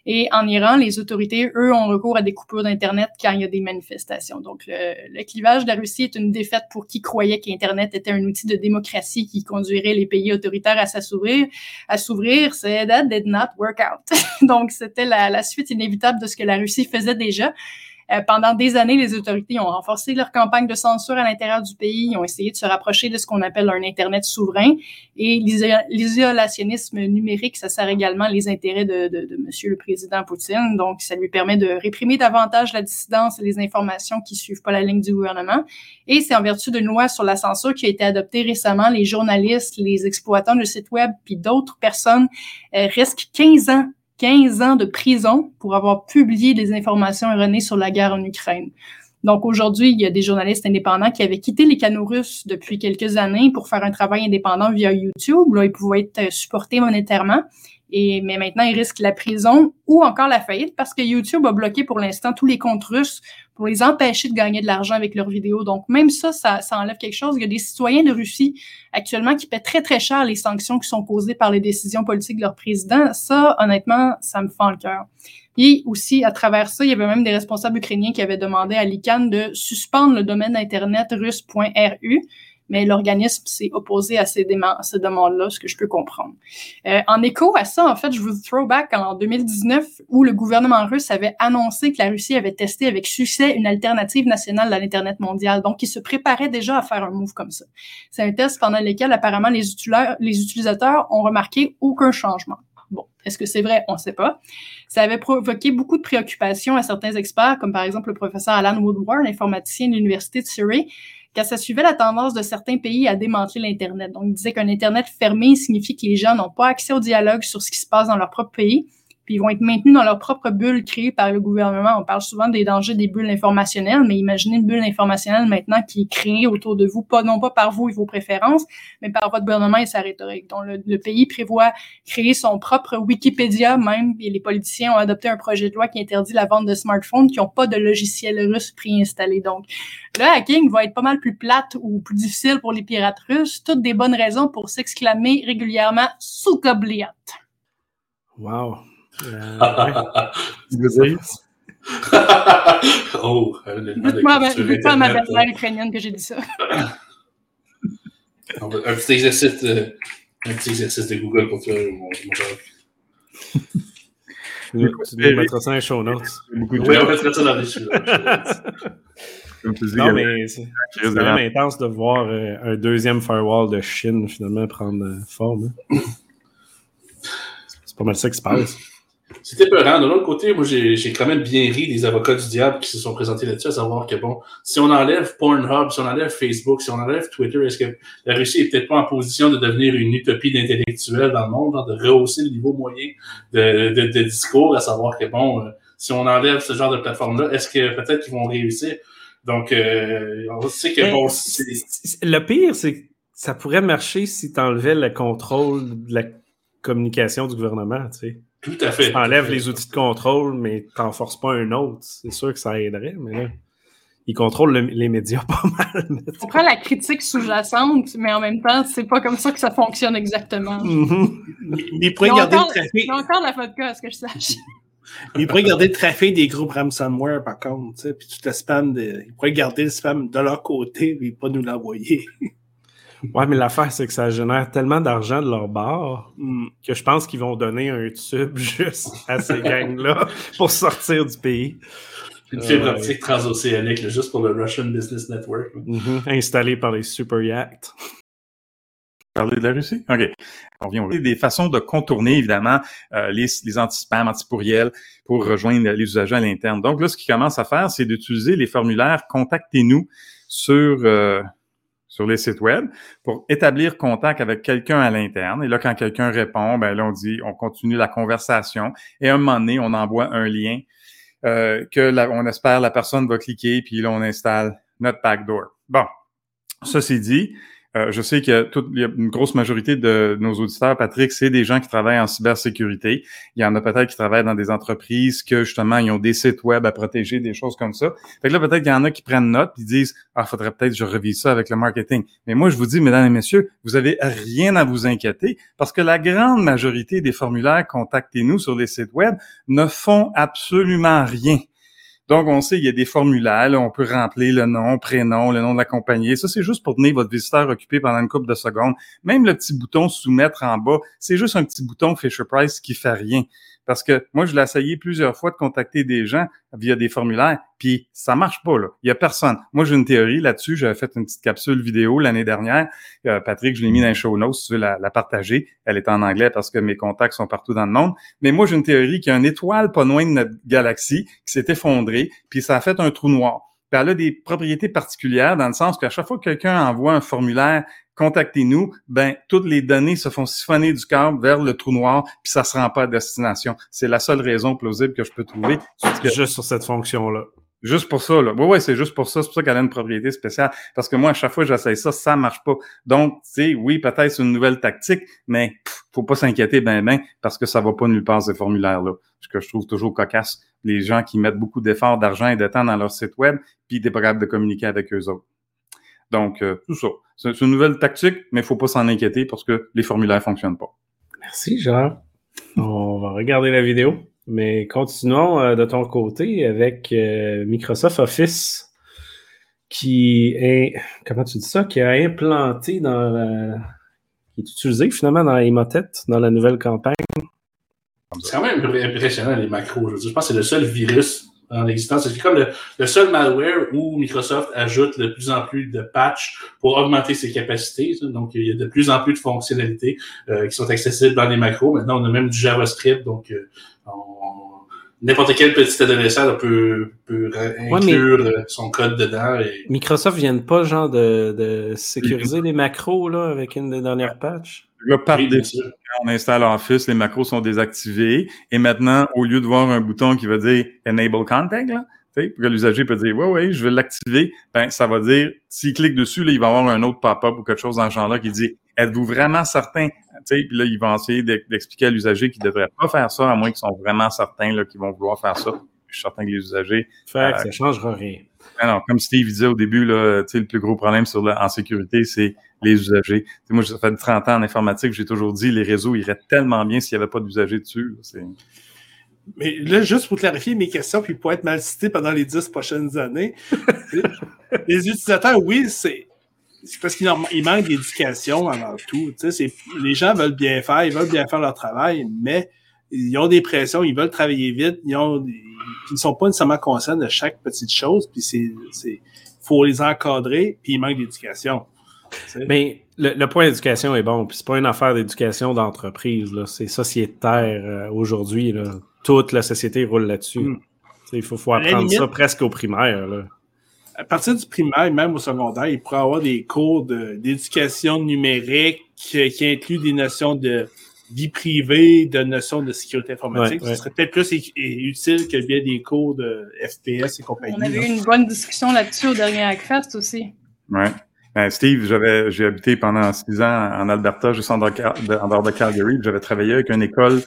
Et en Iran, les autorités, eux, ont recours à des coupures d'Internet quand il y a des manifestations. Donc, le, le clivage de la Russie est une défaite pour qui croyait qu'Internet était un outil de démocratie qui conduirait les pays autoritaires à s'assouvir. À s'ouvrir, c'est that did not work out. Donc, c'était la, la suite inévitable de ce que la Russie faisait déjà. Euh, pendant des années, les autorités ont renforcé leur campagne de censure à l'intérieur du pays. Ils ont essayé de se rapprocher de ce qu'on appelle un Internet souverain. Et l'iso- l'isolationnisme numérique, ça sert également les intérêts de, de, de Monsieur le Président Poutine. Donc, ça lui permet de réprimer davantage la dissidence et les informations qui suivent pas la ligne du gouvernement. Et c'est en vertu d'une loi sur la censure qui a été adoptée récemment. Les journalistes, les exploitants de sites web, puis d'autres personnes euh, risquent 15 ans 15 ans de prison pour avoir publié des informations erronées sur la guerre en Ukraine. Donc aujourd'hui, il y a des journalistes indépendants qui avaient quitté les canaux russes depuis quelques années pour faire un travail indépendant via YouTube. Là, ils pouvaient être supportés monétairement. Et, mais maintenant, ils risquent la prison ou encore la faillite parce que YouTube a bloqué pour l'instant tous les comptes russes pour les empêcher de gagner de l'argent avec leurs vidéos. Donc, même ça, ça, ça enlève quelque chose. Il y a des citoyens de Russie actuellement qui paient très, très cher les sanctions qui sont causées par les décisions politiques de leur président. Ça, honnêtement, ça me fend le cœur. Et aussi, à travers ça, il y avait même des responsables ukrainiens qui avaient demandé à l'ICANN de suspendre le domaine Internet russe.ru mais l'organisme s'est opposé à ces, demandes-là, ce que je peux comprendre. Euh, en écho à ça, en fait, je vous throwback en 2019 où le gouvernement russe avait annoncé que la Russie avait testé avec succès une alternative nationale à l'Internet mondial. Donc, il se préparait déjà à faire un move comme ça. C'est un test pendant lequel, apparemment, les, utilisateurs ont remarqué aucun changement. Bon, est-ce que c'est vrai? On ne sait pas. Ça avait provoqué beaucoup de préoccupations à certains experts, comme par exemple le professeur Alan Woodward, informaticien de l'Université de Surrey, car ça suivait la tendance de certains pays à démanteler l'Internet. Donc, il disait qu'un Internet fermé signifie que les gens n'ont pas accès au dialogue sur ce qui se passe dans leur propre pays puis ils vont être maintenus dans leur propre bulle créée par le gouvernement. On parle souvent des dangers des bulles informationnelles, mais imaginez une bulle informationnelle maintenant qui est créée autour de vous, pas non pas par vous et vos préférences, mais par votre gouvernement et sa rhétorique. Donc le, pays prévoit créer son propre Wikipédia même, et les politiciens ont adopté un projet de loi qui interdit la vente de smartphones qui n'ont pas de logiciel russe préinstallé. Donc le hacking va être pas mal plus plate ou plus difficile pour les pirates russes, toutes des bonnes raisons pour s'exclamer régulièrement « Soukobliat ». Wow. Euh, oh, dites-moi à ma belle-mère ukrainienne que j'ai dit ça? un petit exercice de, un petit exercice de Google pour toi, mon, Tu nous mettras ça dans les show notes? Oui, on mettra ça dans les show Non, mais c'est vraiment intense de voir euh, un deuxième firewall de Chine finalement prendre euh, forme. Hein. C'est pas mal ça qui se passe. C'était peurant. De l'autre côté, moi, j'ai quand même bien ri des avocats du diable qui se sont présentés là-dessus, à savoir que, bon, si on enlève Pornhub, si on enlève Facebook, si on enlève Twitter, est-ce que la Russie est peut-être pas en position de devenir une utopie d'intellectuels dans le monde, de rehausser le niveau moyen de, de, de, discours, à savoir que, bon, euh, si on enlève ce genre de plateforme-là, est-ce que peut-être qu'ils vont réussir? Donc, euh, on sait que, bon, Le pire, c'est que ça pourrait marcher si tu enlevais le contrôle de la communication du gouvernement, tu sais. Tout à fait. Tu enlèves les outils de contrôle, mais tu n'en forces pas un autre. C'est sûr que ça aiderait, mais là, ils contrôlent les médias pas mal. On prend la critique sous-jacente, mais en même temps, c'est pas comme ça que ça fonctionne exactement. Mm Il pourrait garder le trafic. Il y a encore la vodka, à ce que je sache. Il pourrait garder le trafic des groupes ransomware, par contre, puis tout le spam, de... il pourrait garder le spam de leur côté, mais pas nous l'envoyer. Ouais, mais l'affaire, c'est que ça génère tellement d'argent de leur bord hmm, que je pense qu'ils vont donner un tube juste à ces gangs-là pour sortir du pays. Une fibre optique transocéanique, juste pour le Russian Business Network. Mm installé par les super yachts. Parler de la Russie? OK. On vient des façons de contourner, évidemment, euh, les, les anti-spam, anti-pourriels pour rejoindre les usagers à l'interne. Donc là, ce qu'ils commencent à faire, c'est d'utiliser les formulaires « Contactez-nous » sur... Euh, sur les sites web pour établir contact avec quelqu'un à l'interne. Et là, quand quelqu'un répond, ben là, on dit, on continue la conversation. Et à un moment donné, on envoie un lien euh, que on espère la personne va cliquer, puis là, on installe notre backdoor. Bon, ceci dit, euh, je sais que toute, y a une grosse majorité de nos auditeurs, Patrick, c'est des gens qui travaillent en cybersécurité. Il y en a peut-être qui travaillent dans des entreprises que justement ils ont des sites web à protéger, des choses comme ça. Fait que là, peut-être qu'il y en a qui prennent note et disent Ah, faudrait peut-être que je revise ça avec le marketing. Mais moi, je vous dis, mesdames et messieurs, vous avez rien à vous inquiéter parce que la grande majorité des formulaires contactez-nous sur les sites web ne font absolument rien. Donc, on sait, il y a des formulaires, on peut remplir le nom, prénom, le nom de la compagnie. Ça, c'est juste pour tenir votre visiteur occupé pendant une couple de secondes. Même le petit bouton soumettre en bas, c'est juste un petit bouton Fisher Price qui fait rien. Parce que moi, je l'ai essayé plusieurs fois de contacter des gens via des formulaires, puis ça marche pas, là. Il y a personne. Moi, j'ai une théorie là-dessus. J'avais fait une petite capsule vidéo l'année dernière. Euh, Patrick, je l'ai mis dans les show notes si tu veux la, partager. Elle est en anglais parce que mes contacts sont partout dans le monde. Mais moi, j'ai une théorie qu'il y a une étoile pas loin de notre galaxie qui s'est effondrée, puis ça a fait un trou noir. Elle a des propriétés particulières dans le sens qu'à chaque fois que quelqu'un envoie un formulaire contactez-nous, ben toutes les données se font siphonner du câble vers le trou noir, puis ça se rend pas à destination. C'est la seule raison plausible que je peux trouver. Juste sur cette fonction-là. Juste pour ça, là. Oui, ouais, c'est juste pour ça. C'est pour ça qu'elle a une propriété spéciale. Parce que moi, à chaque fois que j'essaye ça, ça marche pas. Donc, tu sais, oui, peut-être c'est une nouvelle tactique, mais faut pas s'inquiéter ben ben parce que ça va pas nulle part ces formulaires-là. Ce que je trouve toujours cocasse. Les gens qui mettent beaucoup d'efforts, d'argent et de temps dans leur site web, puis ils pas capables de communiquer avec eux autres. Donc, euh, tout ça. C'est une nouvelle tactique, mais il faut pas s'en inquiéter parce que les formulaires fonctionnent pas. Merci, Jean. On va regarder la vidéo, mais continuons euh, de ton côté avec euh, Microsoft Office qui est, comment tu dis ça, qui a implanté dans la, qui est utilisé finalement dans Emotet, dans la nouvelle campagne. C'est quand même impressionnant les macros. Je, je pense que c'est le seul virus en existence. C'est comme le, le, seul malware où Microsoft ajoute de plus en plus de patchs pour augmenter ses capacités. Donc, il y a de plus en plus de fonctionnalités euh, qui sont accessibles dans les macros. Maintenant, on a même du JavaScript. Donc, euh, n'importe quel petit adolescent peut, peut inclure ouais, son code dedans. Et... Microsoft vient pas genre de, de sécuriser les macros là, avec une des dernières patchs? Là, par oui, défaut, quand on installe Office, les macros sont désactivés. Et maintenant, au lieu de voir un bouton qui va dire Enable Contact, là, pour que l'usager peut dire Ouais, ouais, je vais l'activer, ben, ça va dire, s'il clique dessus, là, il va avoir un autre pop-up ou quelque chose dans ce genre-là qui dit Êtes-vous vraiment certain? Puis là, il va essayer d'expliquer à l'usager qu'il ne devrait pas faire ça, à moins qu'ils sont vraiment certains qu'ils vont vouloir faire ça. Je suis certain que les usagers. Fait euh, ça ne changera rien. Alors, comme Steve disait au début, là, le plus gros problème sur la, en sécurité, c'est les usagers. T'sais, moi, ça fait 30 ans en informatique, j'ai toujours dit les réseaux iraient tellement bien s'il n'y avait pas d'usagers dessus. Là, Mais là, juste pour clarifier mes questions, puis pour être mal cité pendant les 10 prochaines années, les utilisateurs, oui, c'est parce qu'il manque d'éducation avant tout. Les gens veulent bien faire, ils veulent bien faire leur travail, mais ils ont des pressions, ils veulent travailler vite, ils ont ils ne sont pas nécessairement conscients de chaque petite chose, puis c'est, c'est faut les encadrer, puis il manque d'éducation. Mais le, le point d'éducation est bon, puis c'est pas une affaire d'éducation d'entreprise, là, c'est sociétaire euh, aujourd'hui. Là. Toute la société roule là-dessus. Mm. Il faut, faut apprendre limite, ça presque au primaire. Là. À partir du primaire, même au secondaire, il pourrait y avoir des cours de, d'éducation numérique qui, qui incluent des notions de vie privée, de notions de sécurité informatique. Ouais, ouais. Ce serait peut-être plus utile que bien des cours de FPS et compagnie. On avait eu une bonne discussion là-dessus au dernier Hackfest aussi. Ouais. Ben, Steve, j'avais, j'ai habité pendant six ans en Alberta, juste en dehors de, Calgary. J'avais travaillé avec une école,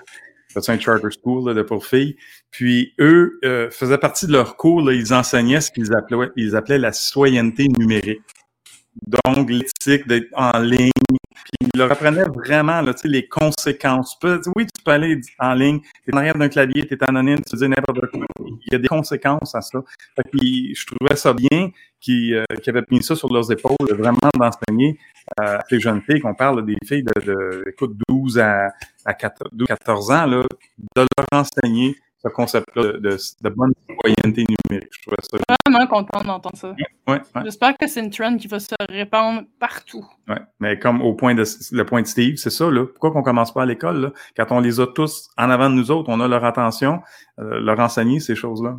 c'est un charter school là, de pour filles. Puis eux euh, faisaient partie de leur cours, là, ils enseignaient ce qu'ils appelaient, ils appelaient la citoyenneté numérique. Donc, l'éthique d'être en ligne, puis il leur apprenait vraiment là, les conséquences. Oui, tu peux aller en ligne, tu es en arrière d'un clavier, tu es anonyme, tu dis n'importe quoi. Il y a des conséquences à ça. Que, je trouvais ça bien qu'ils euh, avaient mis ça sur leurs épaules, vraiment d'enseigner euh, à ces jeunes filles, qu'on parle des filles de, écoute, 12 à, à 14, 12, 14 ans, là, de leur enseigner ce concept-là de, de, de, bonne citoyenneté numérique. Je trouvais ça. Vraiment content d'entendre ça. Ouais, ouais. J'espère que c'est une trend qui va se répandre partout. Ouais. Mais comme au point de le point de Steve, c'est ça, là. Pourquoi qu'on commence pas à l'école, là? Quand on les a tous en avant de nous autres, on a leur attention, euh, leur enseigner ces choses-là.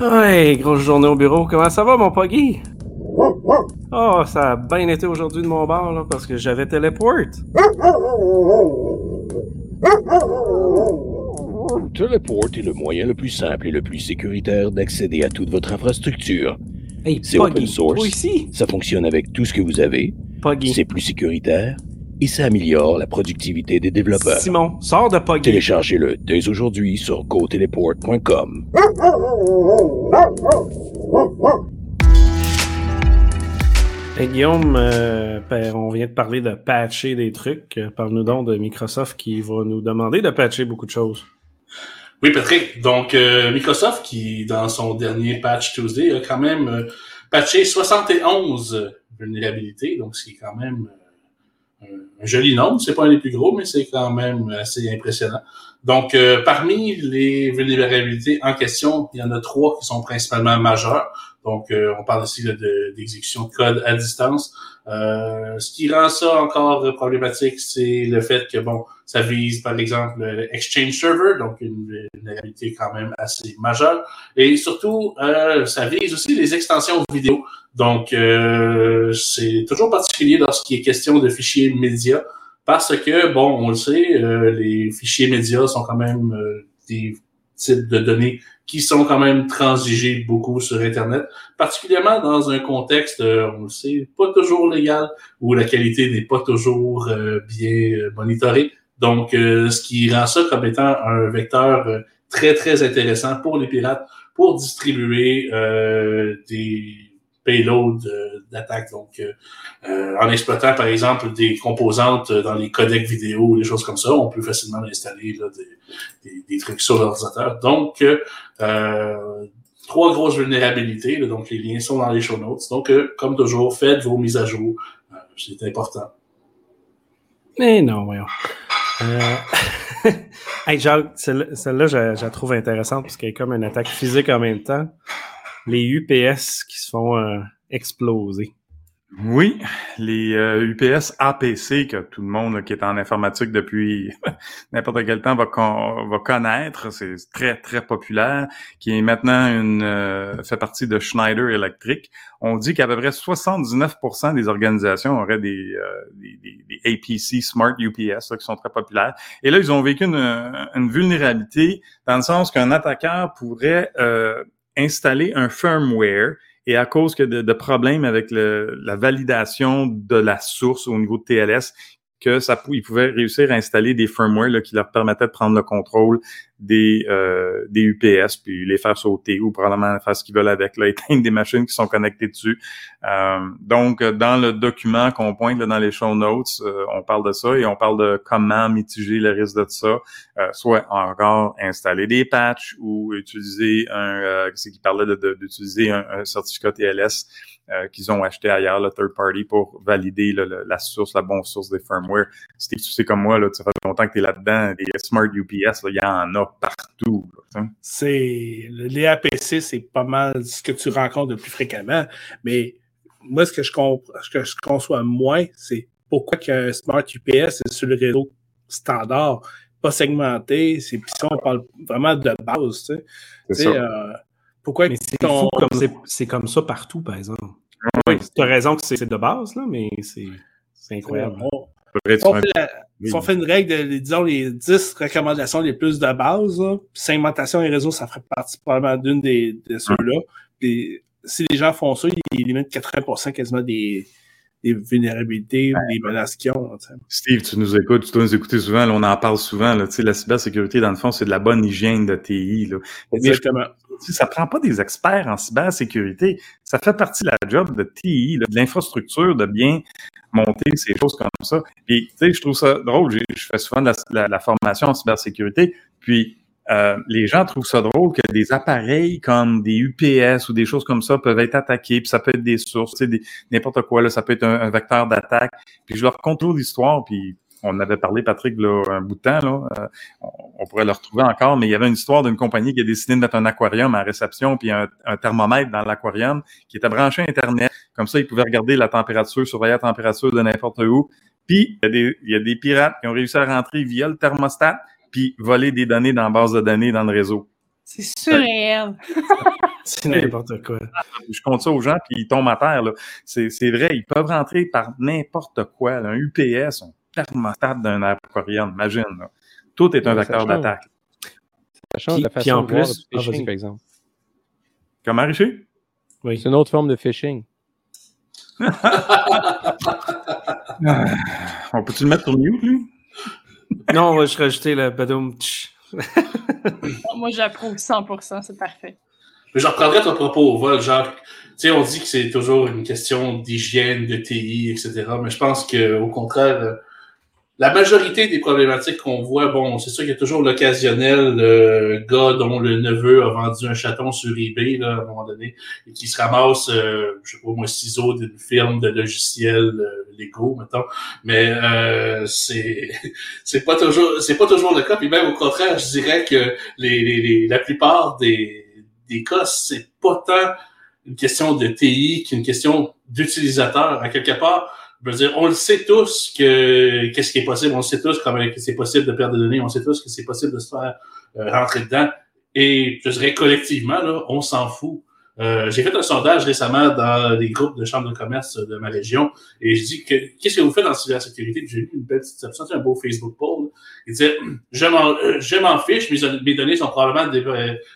Ouais, grosse journée au bureau. Comment ça va, mon Poggy? Oh, ça a bien été aujourd'hui de mon bord, là, parce que j'avais téléport. Teleport est le moyen le plus simple et le plus sécuritaire d'accéder à toute votre infrastructure. Hey, c'est open source. Ça fonctionne avec tout ce que vous avez. C'est plus sécuritaire et ça améliore la productivité des développeurs. Simon, sors de Poggy. Téléchargez-le dès aujourd'hui sur goteleport.com. Hey, Guillaume, euh, on vient de parler de patcher des trucs. Parle-nous donc de Microsoft qui va nous demander de patcher beaucoup de choses. Oui, Patrick. Donc, euh, Microsoft, qui, dans son dernier patch Tuesday, a quand même euh, patché 71 vulnérabilités. Donc, c'est quand même euh, un joli nombre. C'est pas un des plus gros, mais c'est quand même assez impressionnant. Donc, euh, parmi les vulnérabilités en question, il y en a trois qui sont principalement majeures. Donc, euh, on parle ici d'exécution de, de, code à distance. Euh, ce qui rend ça encore problématique, c'est le fait que, bon, ça vise, par exemple, le Exchange Server, donc une vulnérabilité quand même assez majeure. Et surtout, euh, ça vise aussi les extensions vidéo. Donc, euh, c'est toujours particulier lorsqu'il est question de fichiers médias, parce que, bon, on le sait, euh, les fichiers médias sont quand même des types de données qui sont quand même transigés beaucoup sur Internet, particulièrement dans un contexte, euh, on le sait, pas toujours légal, où la qualité n'est pas toujours euh, bien euh, monitorée. Donc, ce qui rend ça comme étant un vecteur très, très intéressant pour les pirates pour distribuer des payloads d'attaque. Donc, en exploitant, par exemple, des composantes dans les codecs vidéo ou des choses comme ça, on peut facilement installer des, trucs sur l'ordinateur. Donc, trois grosses vulnérabilités. donc, les liens sont dans les show notes. Donc, comme toujours, faites vos mises à jour. C'est important. Mais non, voyons. Euh... hey, Jacques, celle-là, je, la trouve intéressante parce qu'elle est comme une attaque physique en même temps. Les UPS qui se font euh, exploser. Oui, les UPS euh, APC que tout le monde qui est en informatique depuis n'importe quel temps va, va connaître, c'est très très populaire, qui est maintenant une euh, fait partie de Schneider Electric. On dit qu'à peu près 79% des organisations auraient des, euh, des, des, APC Smart UPS qui sont très populaires. Et là, ils ont vécu une, une vulnérabilité dans le sens qu'un attaquant pourrait installer un firmware et à cause que de, problèmes avec la validation de la source au niveau de TLS, que ça, ils pouvaient réussir à installer des firmware qui leur permettaient de prendre le contrôle des, euh, des UPS, puis les faire sauter ou probablement faire ce qu'ils veulent avec, là, éteindre des machines qui sont connectées dessus. Euh, donc, dans le document qu'on pointe là, dans les show notes, euh, on parle de ça et on parle de comment mitiger le risque de ça, euh, soit encore installer des patchs ou utiliser un, c'est qui parlait d'utiliser un, certificat TLS euh, qu'ils ont acheté ailleurs, le third party, pour valider la source, la bonne source des firmware. Si tu sais comme moi, là, ça fait longtemps que tu es là-dedans, les smart UPS, il y en a partout. c'est Les APC, c'est pas mal ce que tu rencontres le plus fréquemment, mais moi, ce que je, ce que je conçois moins, c'est pourquoi qu'un smart UPS est sur le réseau standard, pas segmenté, c'est puis ça, on parle vraiment de base, tu sais. Pourquoi c'est comme c'est comme ça partout, par exemple. Oui, tu as raison que c'est de base, là, mais c'est incroyable. On, si on fait une règle de, disons, les 10 recommandations les plus de base, segmentation et réseau, ça ferait partie probablement d'une des, de ceux-là. Puis si les gens font ça, ils limitent 80% quasiment des, des vulnérabilités, des menaces qu'ils ont. Steve, tu nous écoutes, tu dois nous écouter souvent, là, on en parle souvent. Là, la cybersécurité, dans le fond, c'est de la bonne hygiène de TI. Là. Exactement. Ça prend pas des experts en cybersécurité. Ça fait partie de la job de TI, de l'infrastructure, de bien monter ces choses comme ça. Et je trouve ça drôle. Je fais souvent de la, la formation en cybersécurité. Puis euh, les gens trouvent ça drôle que des appareils comme des UPS ou des choses comme ça peuvent être attaqués, puis ça peut être des sources, n'importe quoi, là, ça peut être un, vecteur d'attaque. Puis je leur contrôle l'histoire, puis on avait parlé, Patrick, là, un bout de temps, là, euh, on, pourrait le retrouver encore, mais il y avait une histoire d'une compagnie qui a décidé de mettre un aquarium à réception, puis un, thermomètre dans l'aquarium qui était branché à Internet. Comme ça, ils pouvaient regarder la température, surveiller la température de n'importe où. Puis, il y, a des, il y a des pirates qui ont réussi à rentrer via le thermostat, puis voler des données dans la base de données dans le réseau. C'est surréel. c'est n'importe quoi. Je compte ça aux gens, puis ils tombent à terre. C'est, vrai, ils peuvent rentrer par n'importe quoi. un UPS, un thermostat d'un aquarium, imagine. Tout est un vecteur d'attaque. Ça change la façon en de plus, voir phishing, par exemple. Comment, Richie? Oui. C'est une autre forme de phishing. On peut-tu le mettre sur mute, lui? Non, on va juste rajouter le badoum. Moi, j'approuve 100%, c'est parfait. Mais je reprendrai ton propos au vol, genre, tu sais, on dit que c'est toujours une question d'hygiène, de TI, etc. Mais je pense qu'au contraire, la majorité des problématiques qu'on voit, bon, c'est sûr qu'il y a toujours l'occasionnel le gars dont le neveu a vendu un chaton sur eBay là, à un moment donné et qui se ramasse, euh, je sais pas moi, ciseaux d'une firme de logiciels euh, légaux, mettons. Mais euh, c'est c'est pas toujours c'est pas toujours le cas. Puis même au contraire, je dirais que les, les, la plupart des, des cas, c'est pas tant une question de TI qu'une question d'utilisateur. À quelque part, je on le sait tous que qu'est-ce qui est possible, on le sait tous comment que c'est possible de perdre des données, on sait tous que c'est possible de se faire euh, rentrer dedans. Et je dirais collectivement, là, on s'en fout. Euh, j'ai fait un sondage récemment dans des groupes de chambres de commerce de ma région et je dis que qu'est-ce que vous faites en cybersécurité? J'ai eu une belle petite un beau Facebook poll. Il disait je m'en euh, je m'en fiche, mes, mes données sont probablement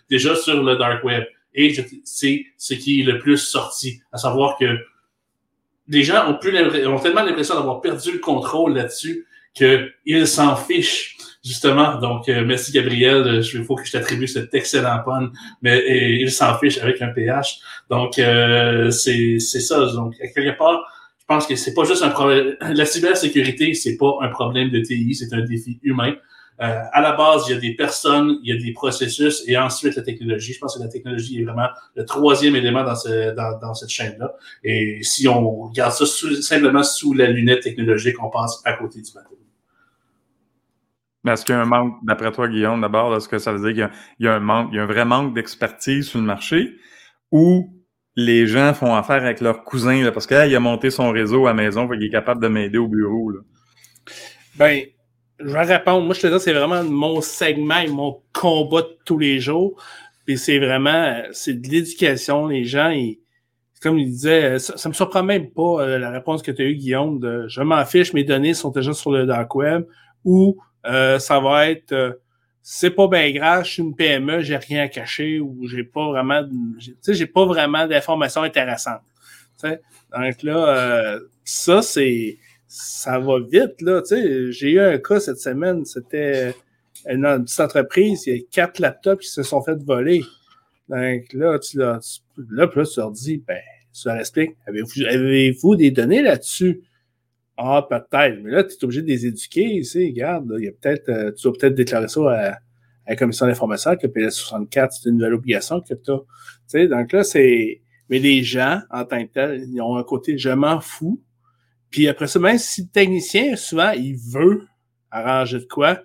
déjà sur le dark web. Et c'est ce qui est le plus sorti, à savoir que les gens ont, tellement l'impression d'avoir perdu le contrôle là-dessus qu'il s'en fiche justement. Donc, euh, merci Gabriel. Il faut que je t'attribue cet excellent pun, mais il s'en fiche avec un PH. Donc, euh, c'est ça. Donc, quelque part, je pense que c'est pas juste un problème. La cybersécurité, c'est pas un problème de TI, c'est un défi humain. Euh, à la base, il y a des personnes, il y a des processus et ensuite la technologie. Je pense que la technologie est vraiment le troisième élément dans, ce, dans, dans cette chaîne-là. Et si on regarde ça simplement sous la lunette technologique, on passe à côté du bateau. Mais est-ce qu'il y a un manque, d'après toi, Guillaume, d'abord, est-ce que ça veut dire qu'il y, a un manque, il y a un vrai manque d'expertise sur le marché ou les gens font affaire avec leur cousin là, parce qu'il a monté son réseau à la maison, il est capable de m'aider au bureau? Là? Ben, je vais répondre. Moi, je te dis, c'est vraiment mon segment et mon combat de tous les jours. Et c'est vraiment, c'est de l'éducation. Les gens, ils, comme il disait, ça, ça me surprend même pas euh, la réponse que tu as eue, Guillaume, de je m'en fiche, mes données sont déjà sur le dark web ou euh, ça va être euh, c'est pas bien grave, je suis une PME, j'ai rien à cacher ou j'ai pas vraiment tu sais, j'ai pas vraiment d'informations intéressantes. Donc là, ça, c'est ça va vite, là. Tu j'ai eu un cas cette semaine, c'était une, petite entreprise, il y a quatre laptops qui se sont fait voler. Donc là, tu, là, là, tu leur dis, ben, tu leur expliques, avez-vous avez des données là-dessus? Ah, peut-être. Mais là, tu es obligé de les éduquer, tu sais, regarde, il y a peut-être, euh, tu dois peut-être déclarer ça à, la commission d'information que PS64, c'est une nouvelle obligation que tu as. Tu sais, donc là, c'est. Mais les gens, en tant que tels, ils ont un côté je m'en fous. Puis après ça, même si le technicien, souvent, il veut arranger de quoi,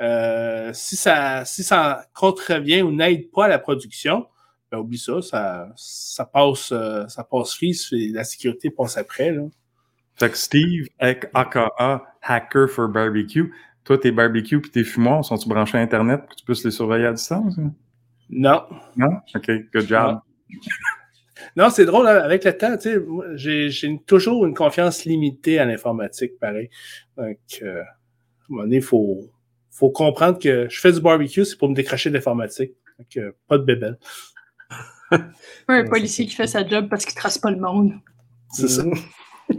euh, si ça si ça contrevient ou n'aide pas à la production, ben oublie ça, ça, ça passe euh, ça passe free, la sécurité passe après. Là. Fait que Steve, aka Hacker for Barbecue, toi, tes barbecues et tes fumoirs, sont-ils branchés à Internet pour que tu puisses les surveiller à distance? Non. Non? OK, good job. Non, c'est drôle, hein, avec le temps, tu sais, j'ai toujours une confiance limitée à l'informatique, pareil. Donc, euh, à un moment donné, il faut, faut comprendre que je fais du barbecue, c'est pour me décracher de l'informatique. Donc, euh, pas de bébelle. un policier qui fait sa job parce qu'il trace pas le monde. C'est ça.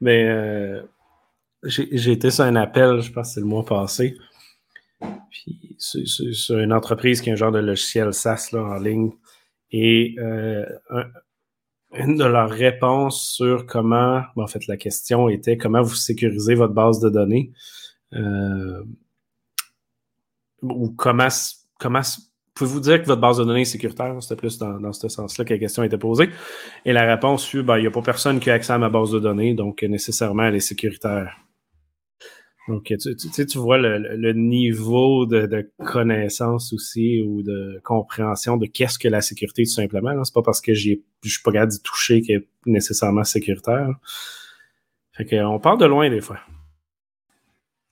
Mais euh, j'ai été sur un appel, je pense que c'est le mois passé. Puis c'est une entreprise qui a un genre de logiciel SaaS là, en ligne. Et euh, une de leurs réponses sur comment, en fait, la question était comment vous sécurisez votre base de données euh, ou comment, comment pouvez-vous dire que votre base de données est sécuritaire? C'était plus dans, dans ce sens-là que la question été posée. Et la réponse fut, ben, il n'y a pas personne qui a accès à ma base de données, donc nécessairement, elle est sécuritaire. Donc, tu, tu, tu vois le, niveau de, connaissance aussi ou de compréhension de qu'est-ce que la sécurité tout simplement. C'est pas parce que je suis pas capable d'y toucher qu'elle est nécessairement sécuritaire. Fait qu'on part de loin des fois.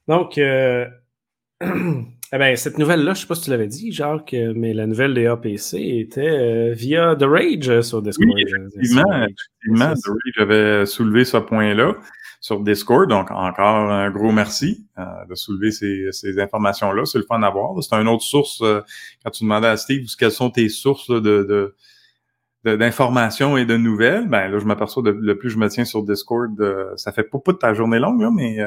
Donc, euh, eh ben, cette nouvelle-là, je sais pas si tu l'avais dit, Jacques, mais la nouvelle des APC était euh, via The Rage sur Discord. Oui, effectivement, effectivement The Rage avait soulevé ce point-là sur Discord. Donc, encore un gros merci euh, de soulever ces, ces informations-là. C'est le fun à voir. C'est une autre source. Euh, quand tu demandais à Steve quelles sont tes sources de, de d'informations et de nouvelles, ben là, je m'aperçois de le plus je me tiens sur Discord, euh, ça fait pas, de ta journée longue, là, mais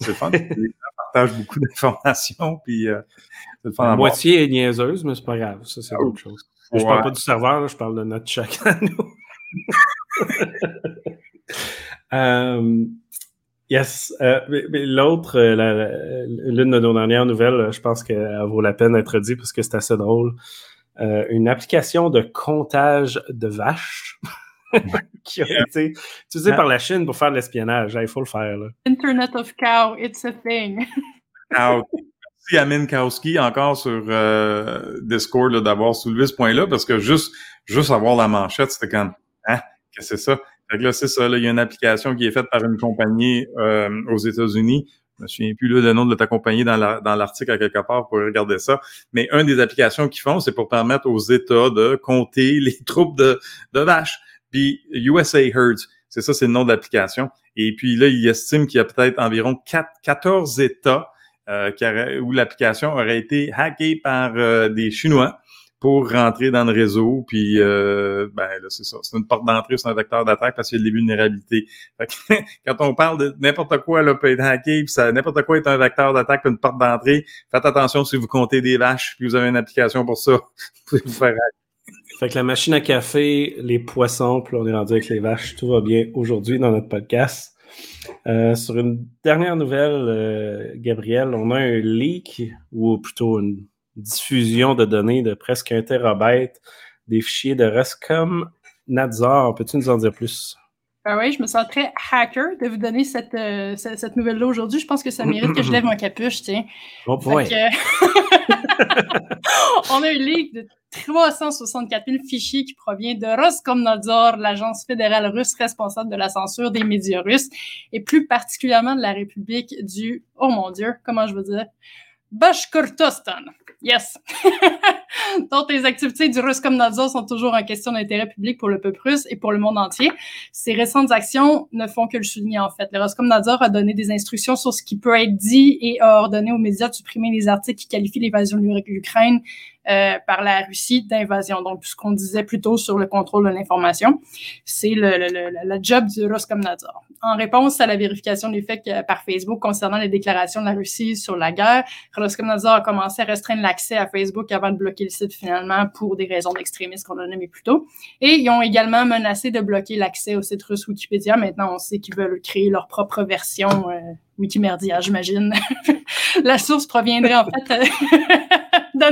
c'est le fun. Les partagent beaucoup d'informations, puis c'est le fun La moitié est niaiseuse, mais c'est pas grave. Ça, c'est autre chose. Je parle pas du serveur, je parle de notre chat à nous. Yes. Euh, l'autre, euh, l'une de nos dernières nouvelles, je pense qu'elle vaut la peine d'être dit parce que c'est assez drôle. Euh, une application de comptage de vaches qui a été utilisée par la Chine pour faire de l'espionnage. Il faut le faire. Là. Internet of Cow, it's a thing. Merci à Minkowski encore sur Discord d'avoir soulevé ce point-là parce que juste, juste avoir la manchette, c'était comme, hein, qu'est-ce que c'est ça? Là, c'est ça. Là, il y a une application qui est faite par une compagnie euh, aux États-Unis. Je me souviens plus le nom de ta compagnie dans l'article à quelque part pour regarder ça. Mais une des applications qu'ils font, c'est pour permettre aux États de compter les troupes de, de vaches. Puis USA Herds, c'est ça, c'est le nom de l'application. Et puis là, il estime qu'il y a peut-être environ 4, 14 États euh, qui où l'application aurait été hackée par euh, des Chinois pour rentrer dans le réseau. Puis, euh, ben là, c'est ça. C'est une porte d'entrée, c'est un vecteur d'attaque parce qu'il y a des vulnérabilités. Fait que, quand on parle de n'importe quoi là, peut être hacké, puis ça, n'importe quoi est un vecteur d'attaque, une porte d'entrée, faites attention si vous comptez des vaches, puis vous avez une application pour ça. vous pouvez vous faire fait que la machine à café, les poissons, puis on est rendu avec les vaches, tout va bien aujourd'hui dans notre podcast. Euh, sur une dernière nouvelle, euh, Gabriel, on a un leak, ou plutôt une diffusion de données de presque un terabyte des fichiers de Rescom Nadzor. Peux-tu nous en dire plus? Ben oui, je me sens très hacker de vous donner cette, euh, cette, nouvelle-là aujourd'hui. Je pense que ça mérite que je lève mon capuche, tiens. Oh boy. on a un leak de 364 000 fichiers qui provient de Roskomnadzor, l'agence fédérale russe responsable de la censure des médias russes, et plus particulièrement de la République du, oh mon Dieu, comment je veux dire, Bashkortostan. Yes. Donc, les activités du Roskomnadzor sont toujours en question d'intérêt public pour le peuple russe et pour le monde entier. Ces récentes actions ne font que le souligner, en fait. Le Roskomnadzor a donné des instructions sur ce qui peut être dit et a ordonné aux médias de supprimer les articles qui qualifient l'évasion de l'Ukraine par la Russie d'invasion. Donc, ce qu'on disait plus tôt sur le contrôle de l'information, c'est le, le, le, job du Roskomnadzor. En réponse à la vérification des faits par Facebook concernant les déclarations de la Russie sur la guerre, Roskomnadzor a commencé à restreindre l'accès à Facebook avant de bloquer le site finalement pour des raisons d'extrémisme qu'on a nommé plus tôt. Et ils ont également menacé de bloquer l'accès au site russe Wikipédia. Maintenant, on sait qu'ils veulent créer leur propre version euh, Wikimerdia, j'imagine. la source proviendrait en fait euh,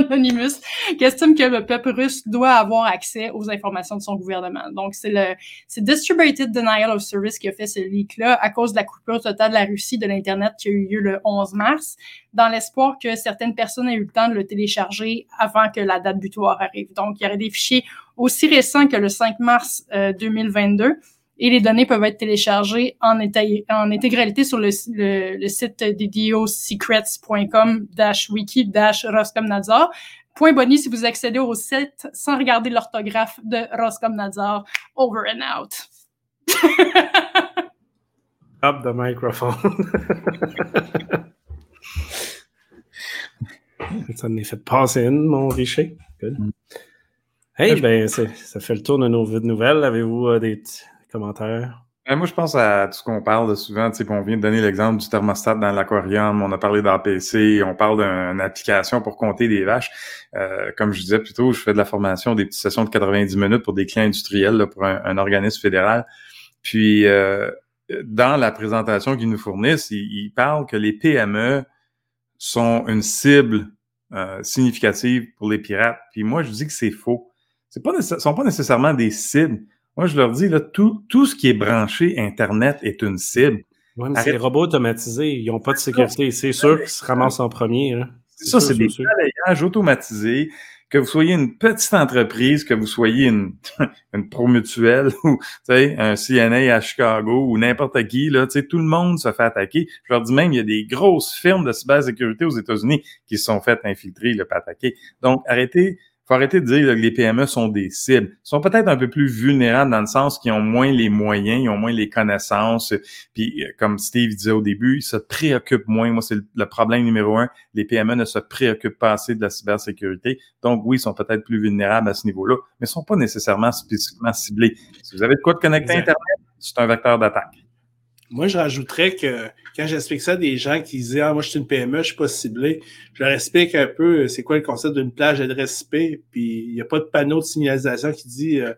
d'Anonymous, qui estime que le peuple russe doit avoir accès aux informations de son gouvernement. Donc, c'est le c'est Distributed Denial of Service qui a fait ce leak-là à cause de la coupure totale de la Russie de l'Internet qui a eu lieu le 11 mars, dans l'espoir que certaines personnes aient eu le temps de le télécharger avant que la date butoir arrive. Donc, il y aurait des fichiers aussi récents que le 5 mars 2022 euh, et les données peuvent être téléchargées en, en intégralité sur le, le, site ddiosecrets.com-wiki Roskomnadzor. Point bonnie si vous accédez au site sans regarder l'orthographe de Roskomnadzor. Over and out. Up the microphone. ça m'est fait passer une, mon richer. Good. Hey, ben, ça fait le tour de nos nouvelles. Avez-vous euh, des, Ben, moi, je pense à tout ce qu'on parle souvent. Tu sais, on vient de donner l'exemple du thermostat dans l'aquarium. On a parlé d'APC. On parle d'une application pour compter des vaches. Euh, comme je disais plus tôt, je fais de la formation, des petites sessions de 90 minutes pour des clients industriels, pour un, organisme fédéral. Puis, euh, dans la présentation qu'ils nous fournissent, ils, parlent que les PME sont une cible euh, significative pour les pirates. Puis moi, je dis que c'est faux. Ce ne sont pas nécessairement des cibles moi, je leur dis, là, tout, tout ce qui est branché Internet est une cible. Oui, mais c'est les robots automatisés. Ils n'ont pas de sécurité. C'est sûr qu'ils se ramassent en premier. C'est ça, c'est des balayages automatisés. Que vous soyez une petite entreprise, que vous soyez une, une promutuelle ou un CNA à Chicago ou n'importe qui, là, tout le monde se fait attaquer. Je leur dis même, il y a des grosses firmes de cybersécurité aux États-Unis qui se sont faites infiltrer, le pas attaquer. Donc, arrêtez faut arrêter de dire que les PME sont des cibles. Ils sont peut-être un peu plus vulnérables dans le sens qu'ils ont moins les moyens, ils ont moins les connaissances. Puis, euh, comme Steve disait au début, ils se préoccupent moins. Moi, c'est le problème numéro un. Les PME ne se préoccupent pas assez de la cybersécurité. Donc, oui, ils sont peut-être plus vulnérables à ce niveau-là, mais ils sont pas nécessairement spécifiquement ciblés. Si vous avez de quoi de connecter Internet, c'est un vecteur d'attaque. Moi, je rajouterais que quand j'explique ça à des gens qui disent Ah, moi, je suis une PME, je suis pas ciblé, je leur explique un peu euh, c'est quoi le concept d'une plage d'adresse IP, puis il n'y a pas de panneau de signalisation qui dit euh,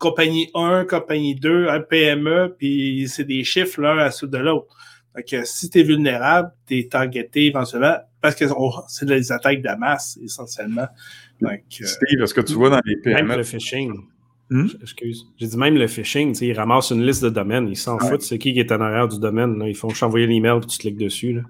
compagnie 1, compagnie 2, un PME, puis c'est des chiffres l'un à la de l'autre. Donc, si tu es vulnérable, tu es targeté éventuellement parce que c'est des attaques de masse, essentiellement. Donc, euh, Steve, est-ce que tu vois dans les PME? le phishing. Hmm? Excuse. J'ai dit même le phishing, ils ramassent une liste de domaines, ils s'en foutent c'est qui qui est en arrière du domaine. Là. Ils font t'envoyer l'email et tu cliques dessus. Là.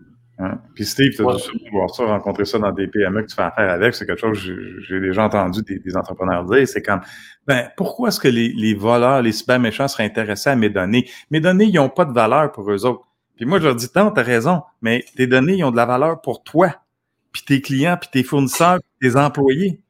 Puis Steve, tu as dû voir ça, rencontrer ça dans des PME que tu fais affaire avec. C'est quelque chose que j'ai déjà entendu des, entrepreneurs dire. C'est comme, ben, pourquoi est-ce que les, les, voleurs, les cyber méchants seraient intéressés à mes données? Mes données, ils n'ont pas de valeur pour eux autres. Puis moi, je leur dis, tant, t'as raison, mais tes données, ils ont de la valeur pour toi, puis tes clients, puis tes fournisseurs, puis tes employés.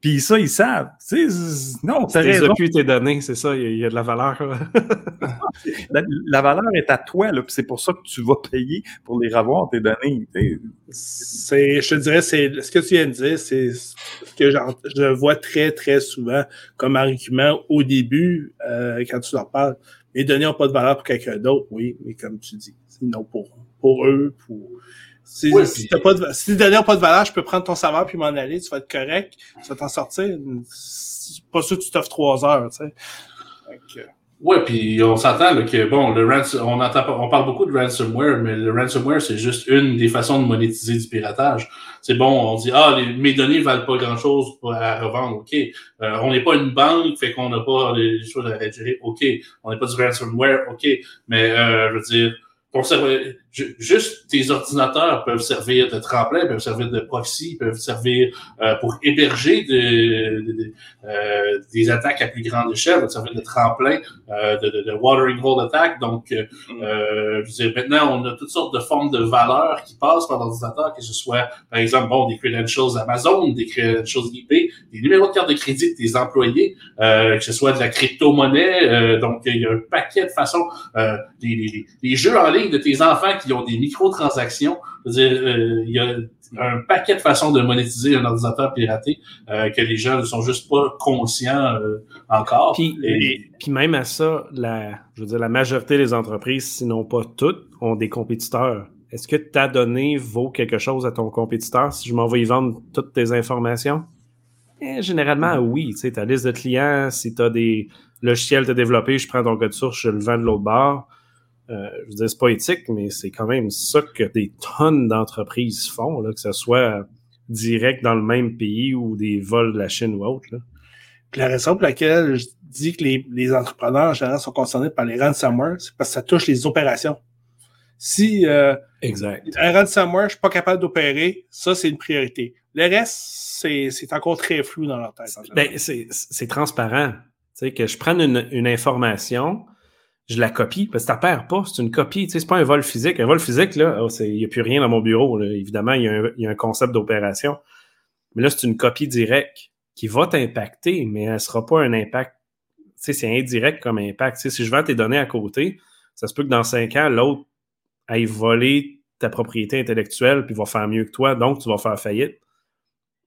Puis ça, ils savent. Tu sais, non, t'as Tes raison. occues tes données, c'est ça, il y, a- il y a de la valeur. La, la valeur est à toi, là, puis c'est pour ça que tu vas payer pour les revoir, tes données. C'est, je te dirais, c'est ce que tu viens de dire, c'est ce que je vois très, très souvent comme argument au début, euh, quand tu leur parles. Les données n'ont pas de valeur pour quelqu'un d'autre, oui, mais comme tu dis, sinon pour, pour eux, pour. Si, Oui, t'as pas de, si n'ont pas de valeur, je peux prendre ton savoir puis m'en aller, tu vas être correct, tu vas t'en sortir. C'est pas sûr que tu t'offres trois heures, tu sais. Ouais, puis on s'entend que bon, le ransom, on entend on parle beaucoup de ransomware, mais le ransomware c'est juste une des façons de monétiser du piratage. C'est bon, on dit ah les, mes données valent pas grand chose à revendre, ok. Euh, on n'est pas une banque, fait qu'on n'a pas les choses à gérer, ok. On n'est pas du ransomware, ok. Mais euh, je veux dire, conserver, ju- juste tes ordinateurs peuvent servir de tremplin, peuvent servir de proxy, peuvent servir euh, pour héberger de- de- de- euh, des attaques à plus grande échelle, peuvent servir de tremplin euh, de, de, de watering hole attack. Donc, euh, euh, je veux dire, maintenant, on a toutes sortes de formes de valeurs qui passent par l'ordinateur, que ce soit, par exemple, bon, des credentials Amazon, des credentials eBay, des numéros de carte de crédit de tes employés, euh, que ce soit de la crypto-monnaie. euh, donc, il y a un paquet de façons. Euh, les, les- les jeux en ligne de tes enfants qui ont des microtransactions. Euh, il y a un paquet de façons de monétiser un ordinateur piraté euh, que les gens ne sont juste pas conscients euh, encore. Puis, Et- puis même à ça, la, je veux dire, la majorité des entreprises, sinon pas toutes, ont des compétiteurs. Est-ce que ta donnée vaut quelque chose à ton compétiteur si je m'en vais y vendre toutes tes informations? Eh, généralement, oui. Tu sais, ta liste de clients, si tu as des logiciels à développer, je prends ton code source, je le vends de l'autre bord. Euh, je veux dire, c'est pas éthique, mais c'est quand même ça que des tonnes d'entreprises font, là, que ce soit direct dans le même pays ou des vols de la Chine ou autre. Là. Puis la raison pour laquelle je dis que les, les entrepreneurs en général sont concernés par les ransomware, c'est parce que ça touche les opérations. Si euh, Exact. un ransomware, je suis pas capable d'opérer, ça, c'est une priorité. Le reste, c'est encore très flou dans leur tête. en. Ben, c'est c'est transparent. Tu sais, que je prenne une, une information, je la copie, parce que tu perds pas, c'est une copie. Tu sais, c'est pas un vol physique. Un vol physique, là, oh, il n'y a plus rien dans mon bureau. Évidemment, il y, a un, concept d'opération. Mais là, c'est une copie directe qui va t'impacter, mais elle sera pas un impact. Tu sais, c'est indirect comme impact. Si je vends tes données à côté, ça se peut que dans cinq ans, l'autre aille voler ta propriété intellectuelle puis va faire mieux que toi, donc tu vas faire faillite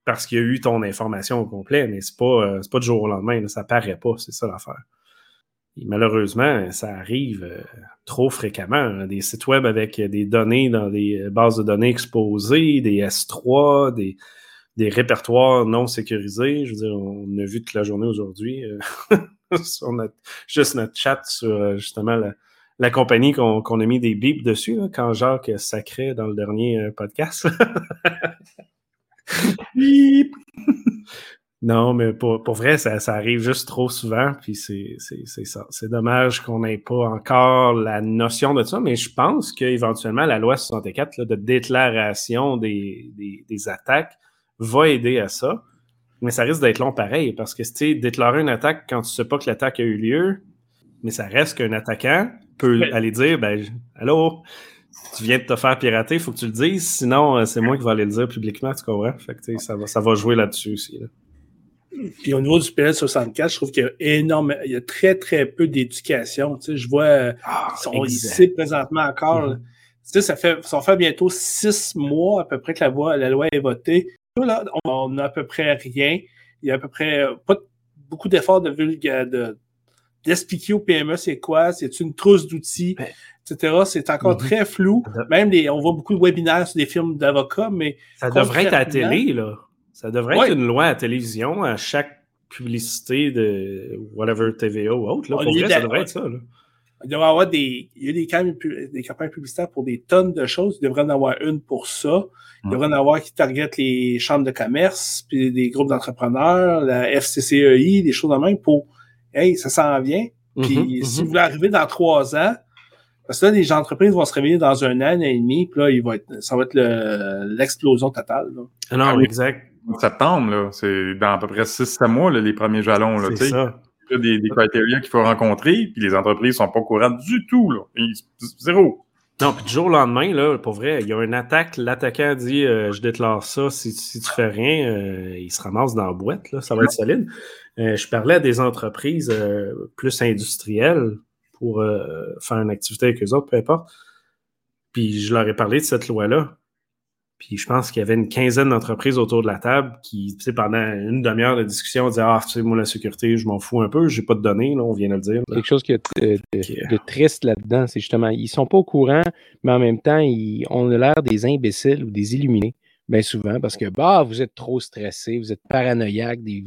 parce qu'il y a eu ton information au complet, mais c'est pas, euh, pas du jour au lendemain, là, ça paraît pas, c'est ça l'affaire. Malheureusement, ça arrive euh, trop fréquemment. hein, des sites web avec des données dans des euh, bases de données exposées, des S3, des, répertoires non sécurisés. Je veux dire, on a vu toute la journée aujourd'hui euh, sur notre, juste notre chat sur justement la, compagnie qu'on a mis des bips dessus, quand Jacques sacrait dans le dernier podcast. Bip! non, mais pour, pour vrai, ça, ça arrive juste trop souvent, puis c'est c'est- c'est ça. C'est dommage qu'on n'ait pas encore la notion de ça, mais je pense qu'éventuellement, la loi 64 là, de déclaration des, des, des attaques va aider à ça. Mais ça risque d'être long pareil, parce que, tu déclarer une attaque quand tu sais pas que l'attaque a eu lieu, mais ça reste qu'un attaquant peut aller dire, ben, allô, tu viens de te faire pirater, il faut que tu le dises, sinon euh, c'est moi qui vais aller le dire publiquement, tu comprends? Fait que, ça va, ça va jouer là-dessus aussi. là. Puis au niveau du PL64, je trouve qu'il y a énorme, il y a très, très peu d'éducation. Tu sais, je vois, euh, on y exact. sait présentement encore. Mhm. là. Tu sais, ça fait, ça faire bientôt six mois à peu près que la loi, la loi est votée. Là, on on a à peu près rien. Il y a à peu près euh, pas de- beaucoup d'efforts de vulga- de d'expliquer au PME c'est quoi, c'est une trousse d'outils, Ben. etc. C'est encore Mhm. très flou. Même les, on voit beaucoup de webinaires sur des films d'avocats, mais Ça devrait être à la télé, là. Ça devrait Ouais. être une loi à la télévision à chaque publicité de whatever TVA ou autre. Là. On Pour vrai, ça devrait être ça. Là. Il devrait y avoir des, il y a des, des campagnes publicitaires pour des tonnes de choses. Il devrait en avoir une pour ça. Il devrait en avoir qui targetent les chambres de commerce, puis des groupes d'entrepreneurs, la FCCEI, des choses de même pour, hey, ça s'en vient. Puis Mhm, si mhm. vous voulez arriver dans trois ans, parce que là, les entreprises vont se réveiller dans un an, un an et demi, puis là, il va être, ça va être le- l'explosion totale. là. Ah non, Ah oui. exact. Septembre, là, c'est dans à peu près 6-7 mois, là, les premiers jalons. Là, C'est ça. Il y a des, des criteria qu'il faut rencontrer, puis les entreprises sont pas au courant du tout. Là. Ils- zéro. Non, puis du jour au lendemain, là, pour vrai, il y a une attaque, l'attaquant dit euh, Je déclare ça, si, si tu fais rien, euh, il se ramasse dans la boîte, là, ça va être solide. Euh, je parlais à des entreprises plus industrielles pour faire une activité avec eux autres, peu importe. Puis je leur ai parlé de cette loi-là. Puis je pense qu'il y avait une quinzaine d'entreprises autour de la table qui, tu sais, pendant une demi-heure de discussion, disaient Ah, tu sais, moi, la sécurité, je m'en fous un peu, j'ai pas de données, là, on vient de le dire. là. Quelque chose qui est de, de- de triste là-dedans, c'est justement, ils sont pas au courant, mais en même temps, ils, on a l'air des imbéciles ou des illuminés, bien souvent, parce que bah, vous êtes trop stressé, vous êtes paranoïaque. des-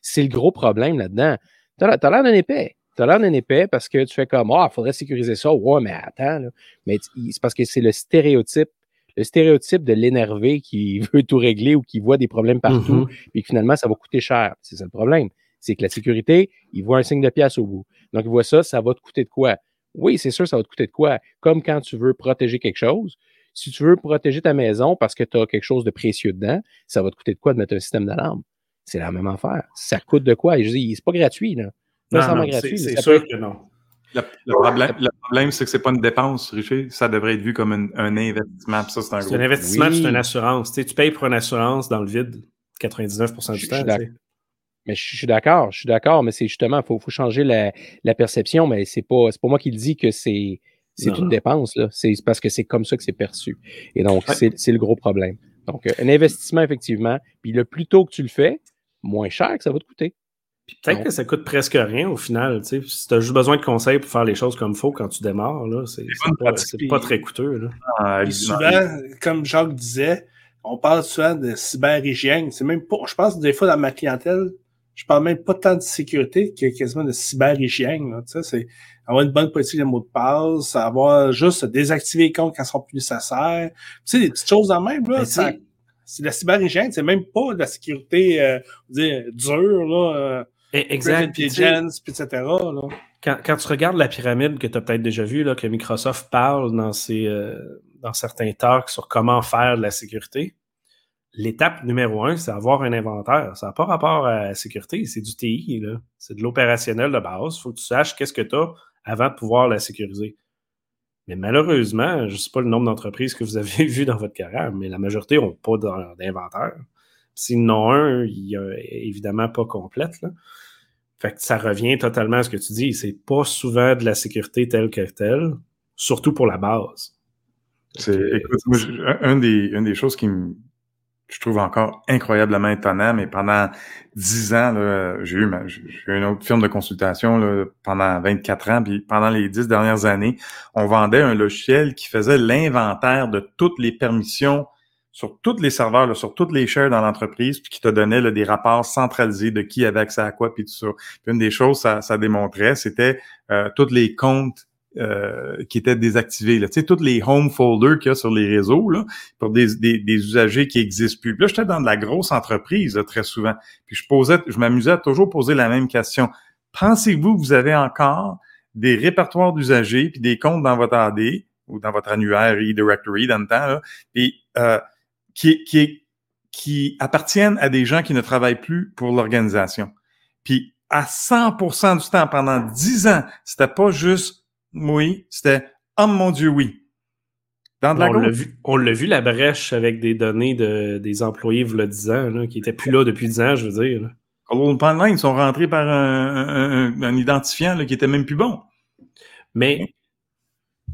C'est le gros problème là-dedans. Tu as l'air d'un épais. Tu as l'air d'un épais parce que tu fais comme Ah, il faudrait sécuriser ça. Ouais, mais attends. là. Mais c'est parce que c'est le stéréotype. Le stéréotype de l'énervé qui veut tout régler ou qui voit des problèmes partout, Mhm. puis que finalement, ça va coûter cher. C'est ça le problème. C'est que la sécurité, il voit un signe de pièce au bout. Donc, il voit ça, ça va te coûter de quoi? Oui, c'est sûr, ça va te coûter de quoi? Comme quand tu veux protéger quelque chose. Si tu veux protéger ta maison parce que tu as quelque chose de précieux dedans, ça va te coûter de quoi de mettre un système d'alarme? C'est la même affaire. Ça coûte de quoi? Et je dis, c'est pas gratuit, là. Non, non, gratuit, c'est sûr que non. Le, le problème, le problème, c'est que c'est pas une dépense, Richer. Ça devrait être vu comme un, un investissement. ça, c'est un C'est gros. un investissement, Oui. c'est une assurance. Tu, sais, tu payes pour une assurance dans le vide 99% Je du temps. Mais je, je suis d'accord, je suis d'accord, mais c'est justement, il faut, faut changer la, la perception, mais c'est pas, c'est pas moi qui le dis que c'est, une dépense, là. C'est parce que c'est comme ça que c'est perçu. Et donc, Ouais. c'est c'est le gros problème. Donc, euh, un investissement, effectivement, puis le plus tôt que tu le fais, moins cher que ça va te coûter. Puis peut-être que ça coûte presque rien au final. Tu sais. Si tu as juste besoin de conseils pour faire les choses comme il faut quand tu démarres, là, c'est pas, pas très coûteux. Là. Ah, souvent, comme Jacques disait, on parle souvent de cyberhygiène. C'est même pas, je pense, des fois, dans ma clientèle, je parle même pas tant de sécurité que quasiment de cyberhygiène. là. Tu sais, c'est avoir une bonne politique de mots de passe, avoir juste désactiver les comptes quand ils sont plus nécessaires. Tu sais, des petites choses en même, là. Ça- c'est la cyberhygiène, c'est même pas de la sécurité, euh, dire, dure, là. Euh, Eh, Exact. Puis etc., là. quand, quand tu regardes la pyramide que tu as peut-être déjà vue, là, que Microsoft parle dans, ses, euh, dans certains talks sur comment faire de la sécurité, l'étape numéro un, c'est avoir un inventaire. Ça n'a pas rapport à la sécurité, c'est du TI, c'est de l'opérationnel de base. Il faut que tu saches qu'est-ce que tu as avant de pouvoir la sécuriser. Mais malheureusement, je ne sais pas le nombre d'entreprises que vous avez vues dans votre carrière, mais la majorité n'ont pas d'in- d'inventaire. S'ils en ont un, il est évidemment pas complète. Là. Fait que ça revient totalement à ce que tu dis. C'est pas souvent de la sécurité telle que telle, surtout pour la base. C'est, écoute, moi, je- un, un des, une des choses qui me, je trouve encore incroyablement étonnant, mais pendant dix ans, j'ai eu, eu une autre firme de consultation là, pendant 24 ans, puis pendant les dix dernières années, on vendait un logiciel qui faisait l'inventaire de toutes les permissions sur tous les serveurs, là, sur toutes les shares dans l'entreprise, puis qui te donnait là, des rapports centralisés de qui avait accès à quoi, puis tout ça. Puis une des choses, ça, ça démontrait, c'était euh, tous les comptes euh, qui étaient désactivés. Là. Tu sais, tous les home folders qu'il y a sur les réseaux là, pour des, des, des usagers qui existent plus. Là, j'étais dans de la grosse entreprise là, très souvent. Puis je posais, je m'amusais à toujours poser la même question. Pensez-vous que vous avez encore des répertoires d'usagers puis des comptes dans votre AD ou dans votre annuaire e-directory dans le temps, là, euh, qui, qui, qui appartiennent à des gens qui ne travaillent plus pour l'organisation? Puis à 100% du temps, pendant 10 ans, c'était pas juste oui, c'était oh mon Dieu, oui. Dans de la on l'a vu, on l'a vu la brèche avec des données de, des employés, vous le 10 ans, là, qui étaient plus là depuis 10 ans, je veux dire. Colonel ils sont rentrés par un, un- un- un identifiant là, qui était même plus bon. Mais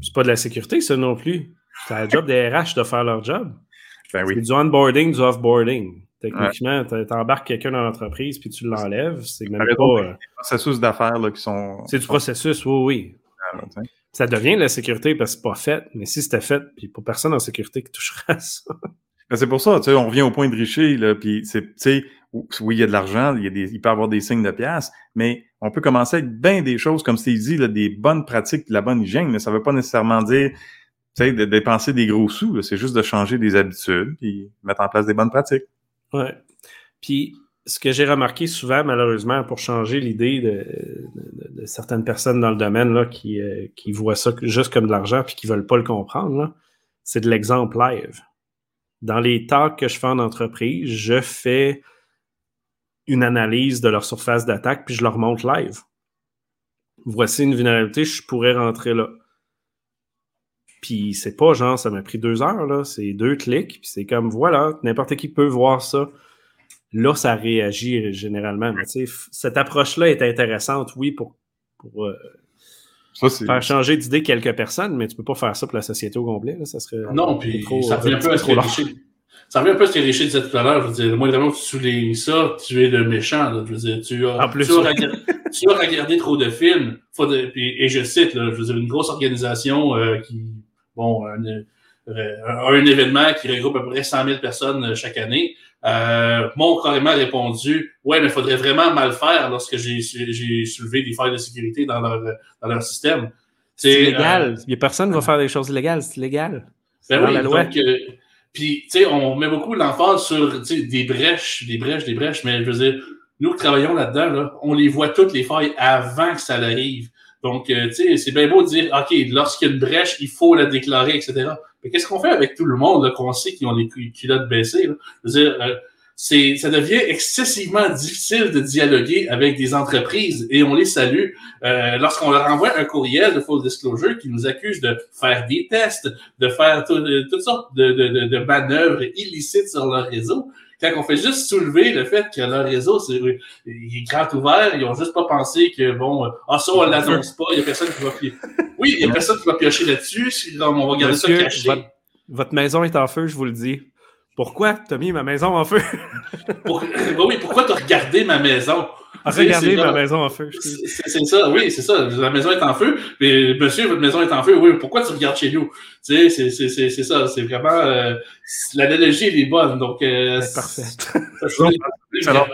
c'est pas de la sécurité, ça non plus. C'est la job des RH de faire leur job. Ben C'est oui. du onboarding, du offboarding. Techniquement, t'a- t'embarques quelqu'un dans l'entreprise puis tu l'enlèves. C'est même pas. euh, Processus d'affaires là, qui sont. c'est du processus, oui, oui. Ça devient de la sécurité parce que c'est pas fait. Mais si c'était fait, puis pour personne en sécurité qui touchera à ça. Ben, c'est pour ça, tu sais, on revient au point de Richer, là, puis c'est, tu sais, oui, il y a de l'argent, il, y a des, il peut y avoir des signes de pièces, mais on peut commencer avec bien des choses, comme Steve dit, là, des bonnes pratiques, de la bonne hygiène, mais ça veut pas nécessairement dire, tu sais, de dépenser des gros sous, c'est juste de changer des habitudes, puis mettre en place des bonnes pratiques. Ouais. Puis, ce que j'ai remarqué souvent, malheureusement, pour changer l'idée de, certaines personnes dans le domaine euh, qui voient ça juste comme de l'argent puis qui veulent pas le comprendre, c'est de l'exemple live. Dans les talks que je fais en entreprise, je fais une analyse de leur surface d'attaque puis je leur montre live. Voici une vulnérabilité, je pourrais rentrer là. Puis c'est pas genre, ça m'a pris deux heures, là. C'est deux clics, puis c'est comme, voilà, n'importe qui peut voir ça. Là, ça réagit généralement. Mais cette approche-là est intéressante, oui, pour, pour euh, Ça, faire changer d'idée quelques personnes, mais tu peux pas faire ça pour la société au complet. Là. Ça serait Non, puis trop- ça revient un peu à ce trop que Ça revient un peu à ce que Richer disait tout à l'heure. Je veux dire, moi, vraiment, que tu soulignes ça, tu es le méchant. là. Je veux dire, tu as, plus, tu as, regardé, tu as regardé trop de films. Faut de- puis- et je cite, là, je veux dire, une grosse organisation euh, qui, bon, un, euh, un événement qui regroupe à peu près 100 000 personnes euh, chaque année, euh, m'ont carrément répondu Ouais, mais il faudrait vraiment mal faire lorsque j'ai soulevé des failles de sécurité dans leur, dans leur système. C'est euh, illégal. A personne qui va faire des choses illégales. C'est illégal. C'est Ben oui, la loi. donc, euh, puis, tu sais, on met beaucoup l'emphase sur, des brèches, des brèches, des brèches, mais je veux dire, nous qui travaillons là-dedans, là, on les voit toutes les failles avant que ça arrive. Donc, euh, tu sais, c'est bien beau de dire, OK, lorsqu'il y a une brèche, il faut la déclarer, etc. Qu'est-ce qu'on fait avec tout le monde, qu'on sait qui ont les cu- culottes baissées, là? Je veux dire, euh, c'est, ça devient excessivement difficile de dialoguer avec des entreprises et on les salue euh, lorsqu'on leur envoie un courriel de full disclosure qui nous accuse de faire des tests, de faire euh, toutes sortes de, de, de, de manœuvres illicites sur leur réseau. Quand on fait juste soulever le fait que leur réseau c'est, il est grand ouvert, ils ont juste pas pensé que bon, ah ça on l'annonce pas, il y a personne qui va piocher. Oui, il y a personne qui va piocher là-dessus, on va garder ça caché. votre, votre maison est en feu, je vous le dis. Pourquoi tu as mis ma maison en feu? Pour- bah oui, pourquoi t'as regardé ma maison? Regardez ma genre- maison en feu. C'est ça, oui, c'est ça. La maison est en feu. Mais monsieur, votre maison est en feu. Oui, pourquoi tu regardes chez nous? C'est- ça. C'est vraiment. euh, L'analogie, elle est bonne. Donc, euh, C'est parfait. ça,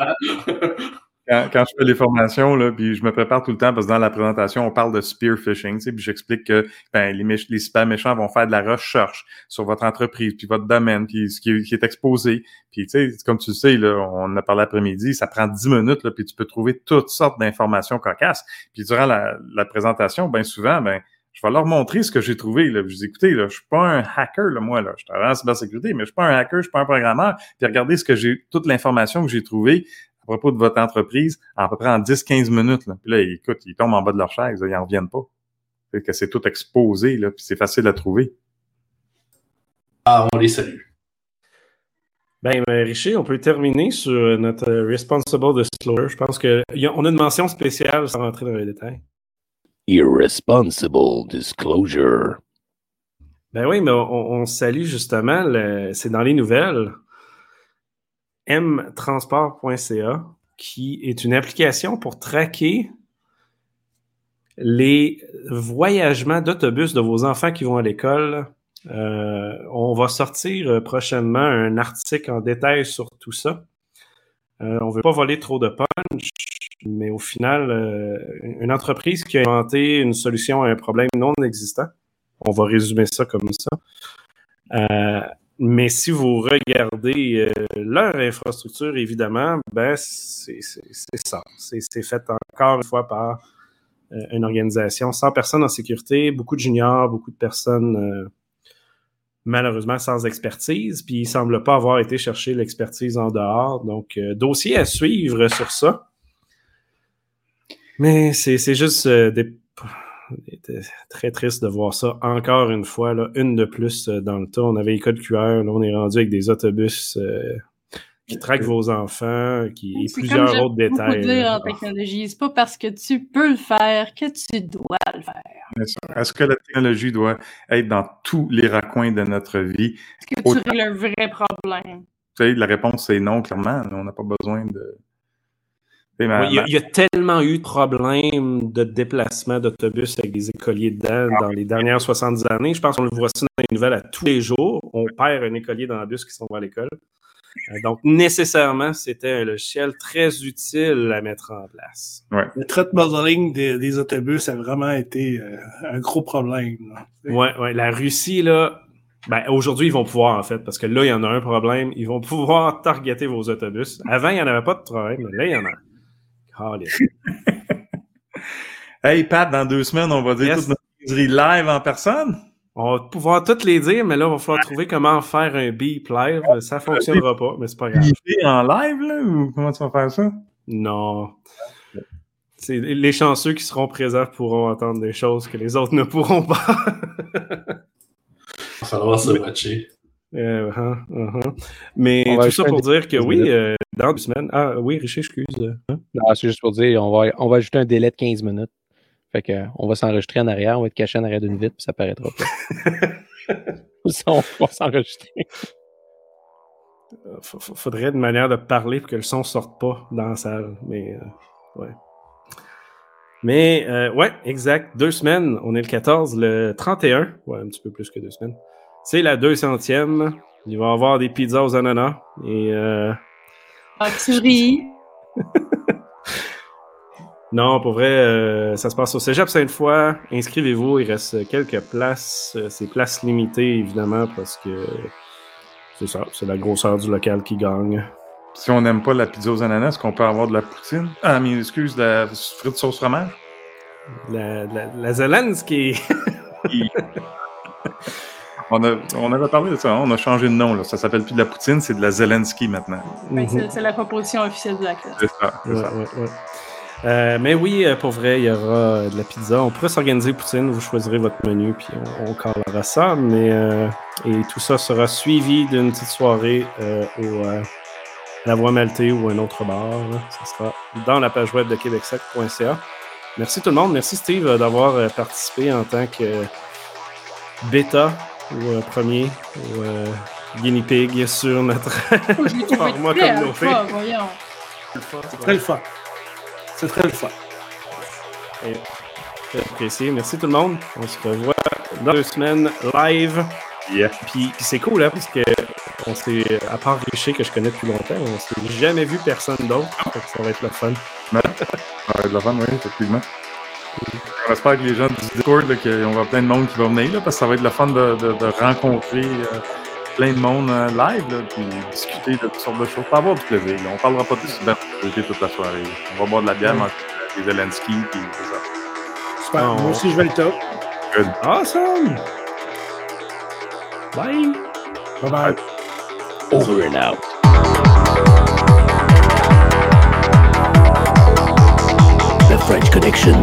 Quand, quand je fais les formations, là, puis je me prépare tout le temps parce que dans la présentation, on parle de spear phishing, tu sais, puis j'explique que ben, les, méch- les super méchants vont faire de la recherche sur votre entreprise, puis votre domaine, puis ce qui est, qui est exposé. Puis, tu sais, comme tu le sais, là, on en a parlé l'après-midi, ça prend 10 minutes, là, puis tu peux trouver toutes sortes d'informations cocasses. Puis durant la, la présentation, ben souvent, ben je vais leur montrer ce que j'ai trouvé. Là. Je dis, écoutez, là, je suis pas un hacker, là, moi, là. Je travaille en cybersécurité, mais je suis pas un hacker, je suis pas un programmeur. Puis regardez ce que j'ai, toute l'information que j'ai trouvée à propos de votre entreprise à peu près en 10-15 minutes. Là. Puis là, écoute, ils tombent en bas de leur chaise, là, ils en reviennent pas. C'est que c'est tout exposé, là, puis c'est facile à trouver. Ah, on les salue. Ben, ben, Richer, on peut terminer sur notre Responsible Disclosure. Je pense qu'on a une mention spéciale sans rentrer dans les détails. Irresponsible disclosure. Ben oui, mais on, on salue justement, le- c'est dans les nouvelles, mtransport.ca, qui est une application pour traquer les voyagements d'autobus de vos enfants qui vont à l'école. Euh, on va sortir euh, prochainement un article en détail sur tout ça. Euh, on ne veut pas voler trop de punch, mais au final, une entreprise qui a inventé une solution à un problème non existant, on va résumer ça comme ça. Mais si vous regardez euh, leur infrastructure, évidemment, ben c'est ça. C'est fait encore une fois par euh, une organisation sans personne en sécurité, beaucoup de juniors, beaucoup de personnes euh, malheureusement sans expertise, puis il semble pas avoir été chercher l'expertise en dehors. Donc, euh, dossier à suivre sur ça. Mais c'est c'est juste euh, des, c'était très triste de voir ça encore une fois, là, une de plus euh, dans le tas. On avait les codes QR, là, on est rendu avec des autobus euh, qui traquent vos enfants, qui, et plusieurs comme autres détails. dire en technologie, c'est pas parce que tu peux le faire que tu dois le faire. Est-ce que la technologie doit être dans tous les raccoins de notre vie? Est-ce que tu Autant- règles un vrai problème? Tu sais, la réponse c'est non, clairement. On n'a pas besoin de. Oui, il, y a, ma- il y a tellement eu de problèmes de déplacement d'autobus avec des écoliers dedans dans les dernières 70 années. Je pense qu'on le voit ça dans les nouvelles à tous les jours. On perd un écolier dans le bus qui s'en va à l'école. Euh, Donc, nécessairement, c'était un logiciel très utile à mettre en place. Le threat modeling des, des autobus a vraiment été euh, un gros problème. là. Ouais, ouais. La Russie, là, ben, aujourd'hui, ils vont pouvoir, en fait, parce que là, il y en a un problème. Ils vont pouvoir targeter vos autobus. Avant, il n'y en avait pas de problème, mais là, il y en a. Hey Pat, dans deux semaines, on va dire Yes. toute notre live en personne. On va pouvoir toutes les dire, mais là, il va falloir trouver comment faire un beep live. Ça fonctionnera pas, mais c'est pas grave. En live, là, ou comment tu vas faire ça? Non. C'est les chanceux qui seront présents pourront entendre des choses que les autres ne pourront pas. falloir se watcher. Euh, hein. Mais va tout ça pour dire que oui, 15 euh, dans deux semaines. Ah oui, Richard, excuse. hein? Non, c'est juste pour dire, on va, on va ajouter un délai de 15 minutes. Fait que, euh, on va s'enregistrer en arrière, on va être caché en arrière d'une vitre, puis ça paraîtra pas. On va s'enregistrer. Faudrait une manière de parler pour que le son sorte pas dans la salle. Mais euh, ouais. Mais euh, ouais, exact. Deux semaines. On est le 14, le 31. Ouais, un petit peu plus que deux semaines. C'est la 200e. Il va y avoir des pizzas aux ananas. Et euh, Ah, tu ris. non, pour vrai, euh, ça se passe au Cégep Sainte-Foy. Inscrivez-vous. Il reste quelques places. Euh, C'est places limitées, évidemment, parce que c'est ça. C'est la grosseur du local qui gagne. Si on n'aime pas la pizza aux ananas, est-ce qu'on peut avoir de la poutine? Ah, mais excuse, de la frite sauce fromage? La, la, la Zelensky. On, a, on avait parlé de ça, hein, on a changé de nom. Là. Ça s'appelle plus de la poutine, c'est de la Zelensky maintenant. Ouais, c'est- c'est la proposition officielle de la classe. C'est ça. c'est Ouais, ça. ouais, ouais. Euh, mais oui, euh, pour vrai, il y aura euh, de la pizza. On pourrait s'organiser poutine, vous choisirez votre menu, puis on, on calera ça. Mais euh, et tout ça sera suivi d'une petite soirée euh, au euh, La Voix Maltais ou un autre bar. Ça sera dans la page web de québecsac.ca. Merci tout le monde. Merci Steve d'avoir participé en tant que bêta ou euh, premier ou euh, guinea pig sur notre Oh, format très communauté. alpha, voyons. C'est très le fun. C'est très le fun. Très apprécié. Merci tout le monde. On se revoit dans deux semaines live. Yeah. Puis, puis c'est cool, hein, parce que on s'est, à part Richer que je connais depuis longtemps, on s'est jamais vu personne d'autre. Fait ça va être le fun. Ça va être la fun, oui, effectivement. On espère que les gens du Discord, là, qu'on va avoir plein de monde qui va venir, là, parce que ça va être le fun de, de- de rencontrer euh, plein de monde euh, live, là, puis discuter de toutes sortes de choses. Ça va avoir du plaisir. Là. On parlera pas de sécurité toute la soirée. On va boire de la bière, manger des Zelensky, puis c'est ça. Super. Oh. Moi aussi, je vais le top. Awesome! Bye! Bye bye. Over and out. The French Connection.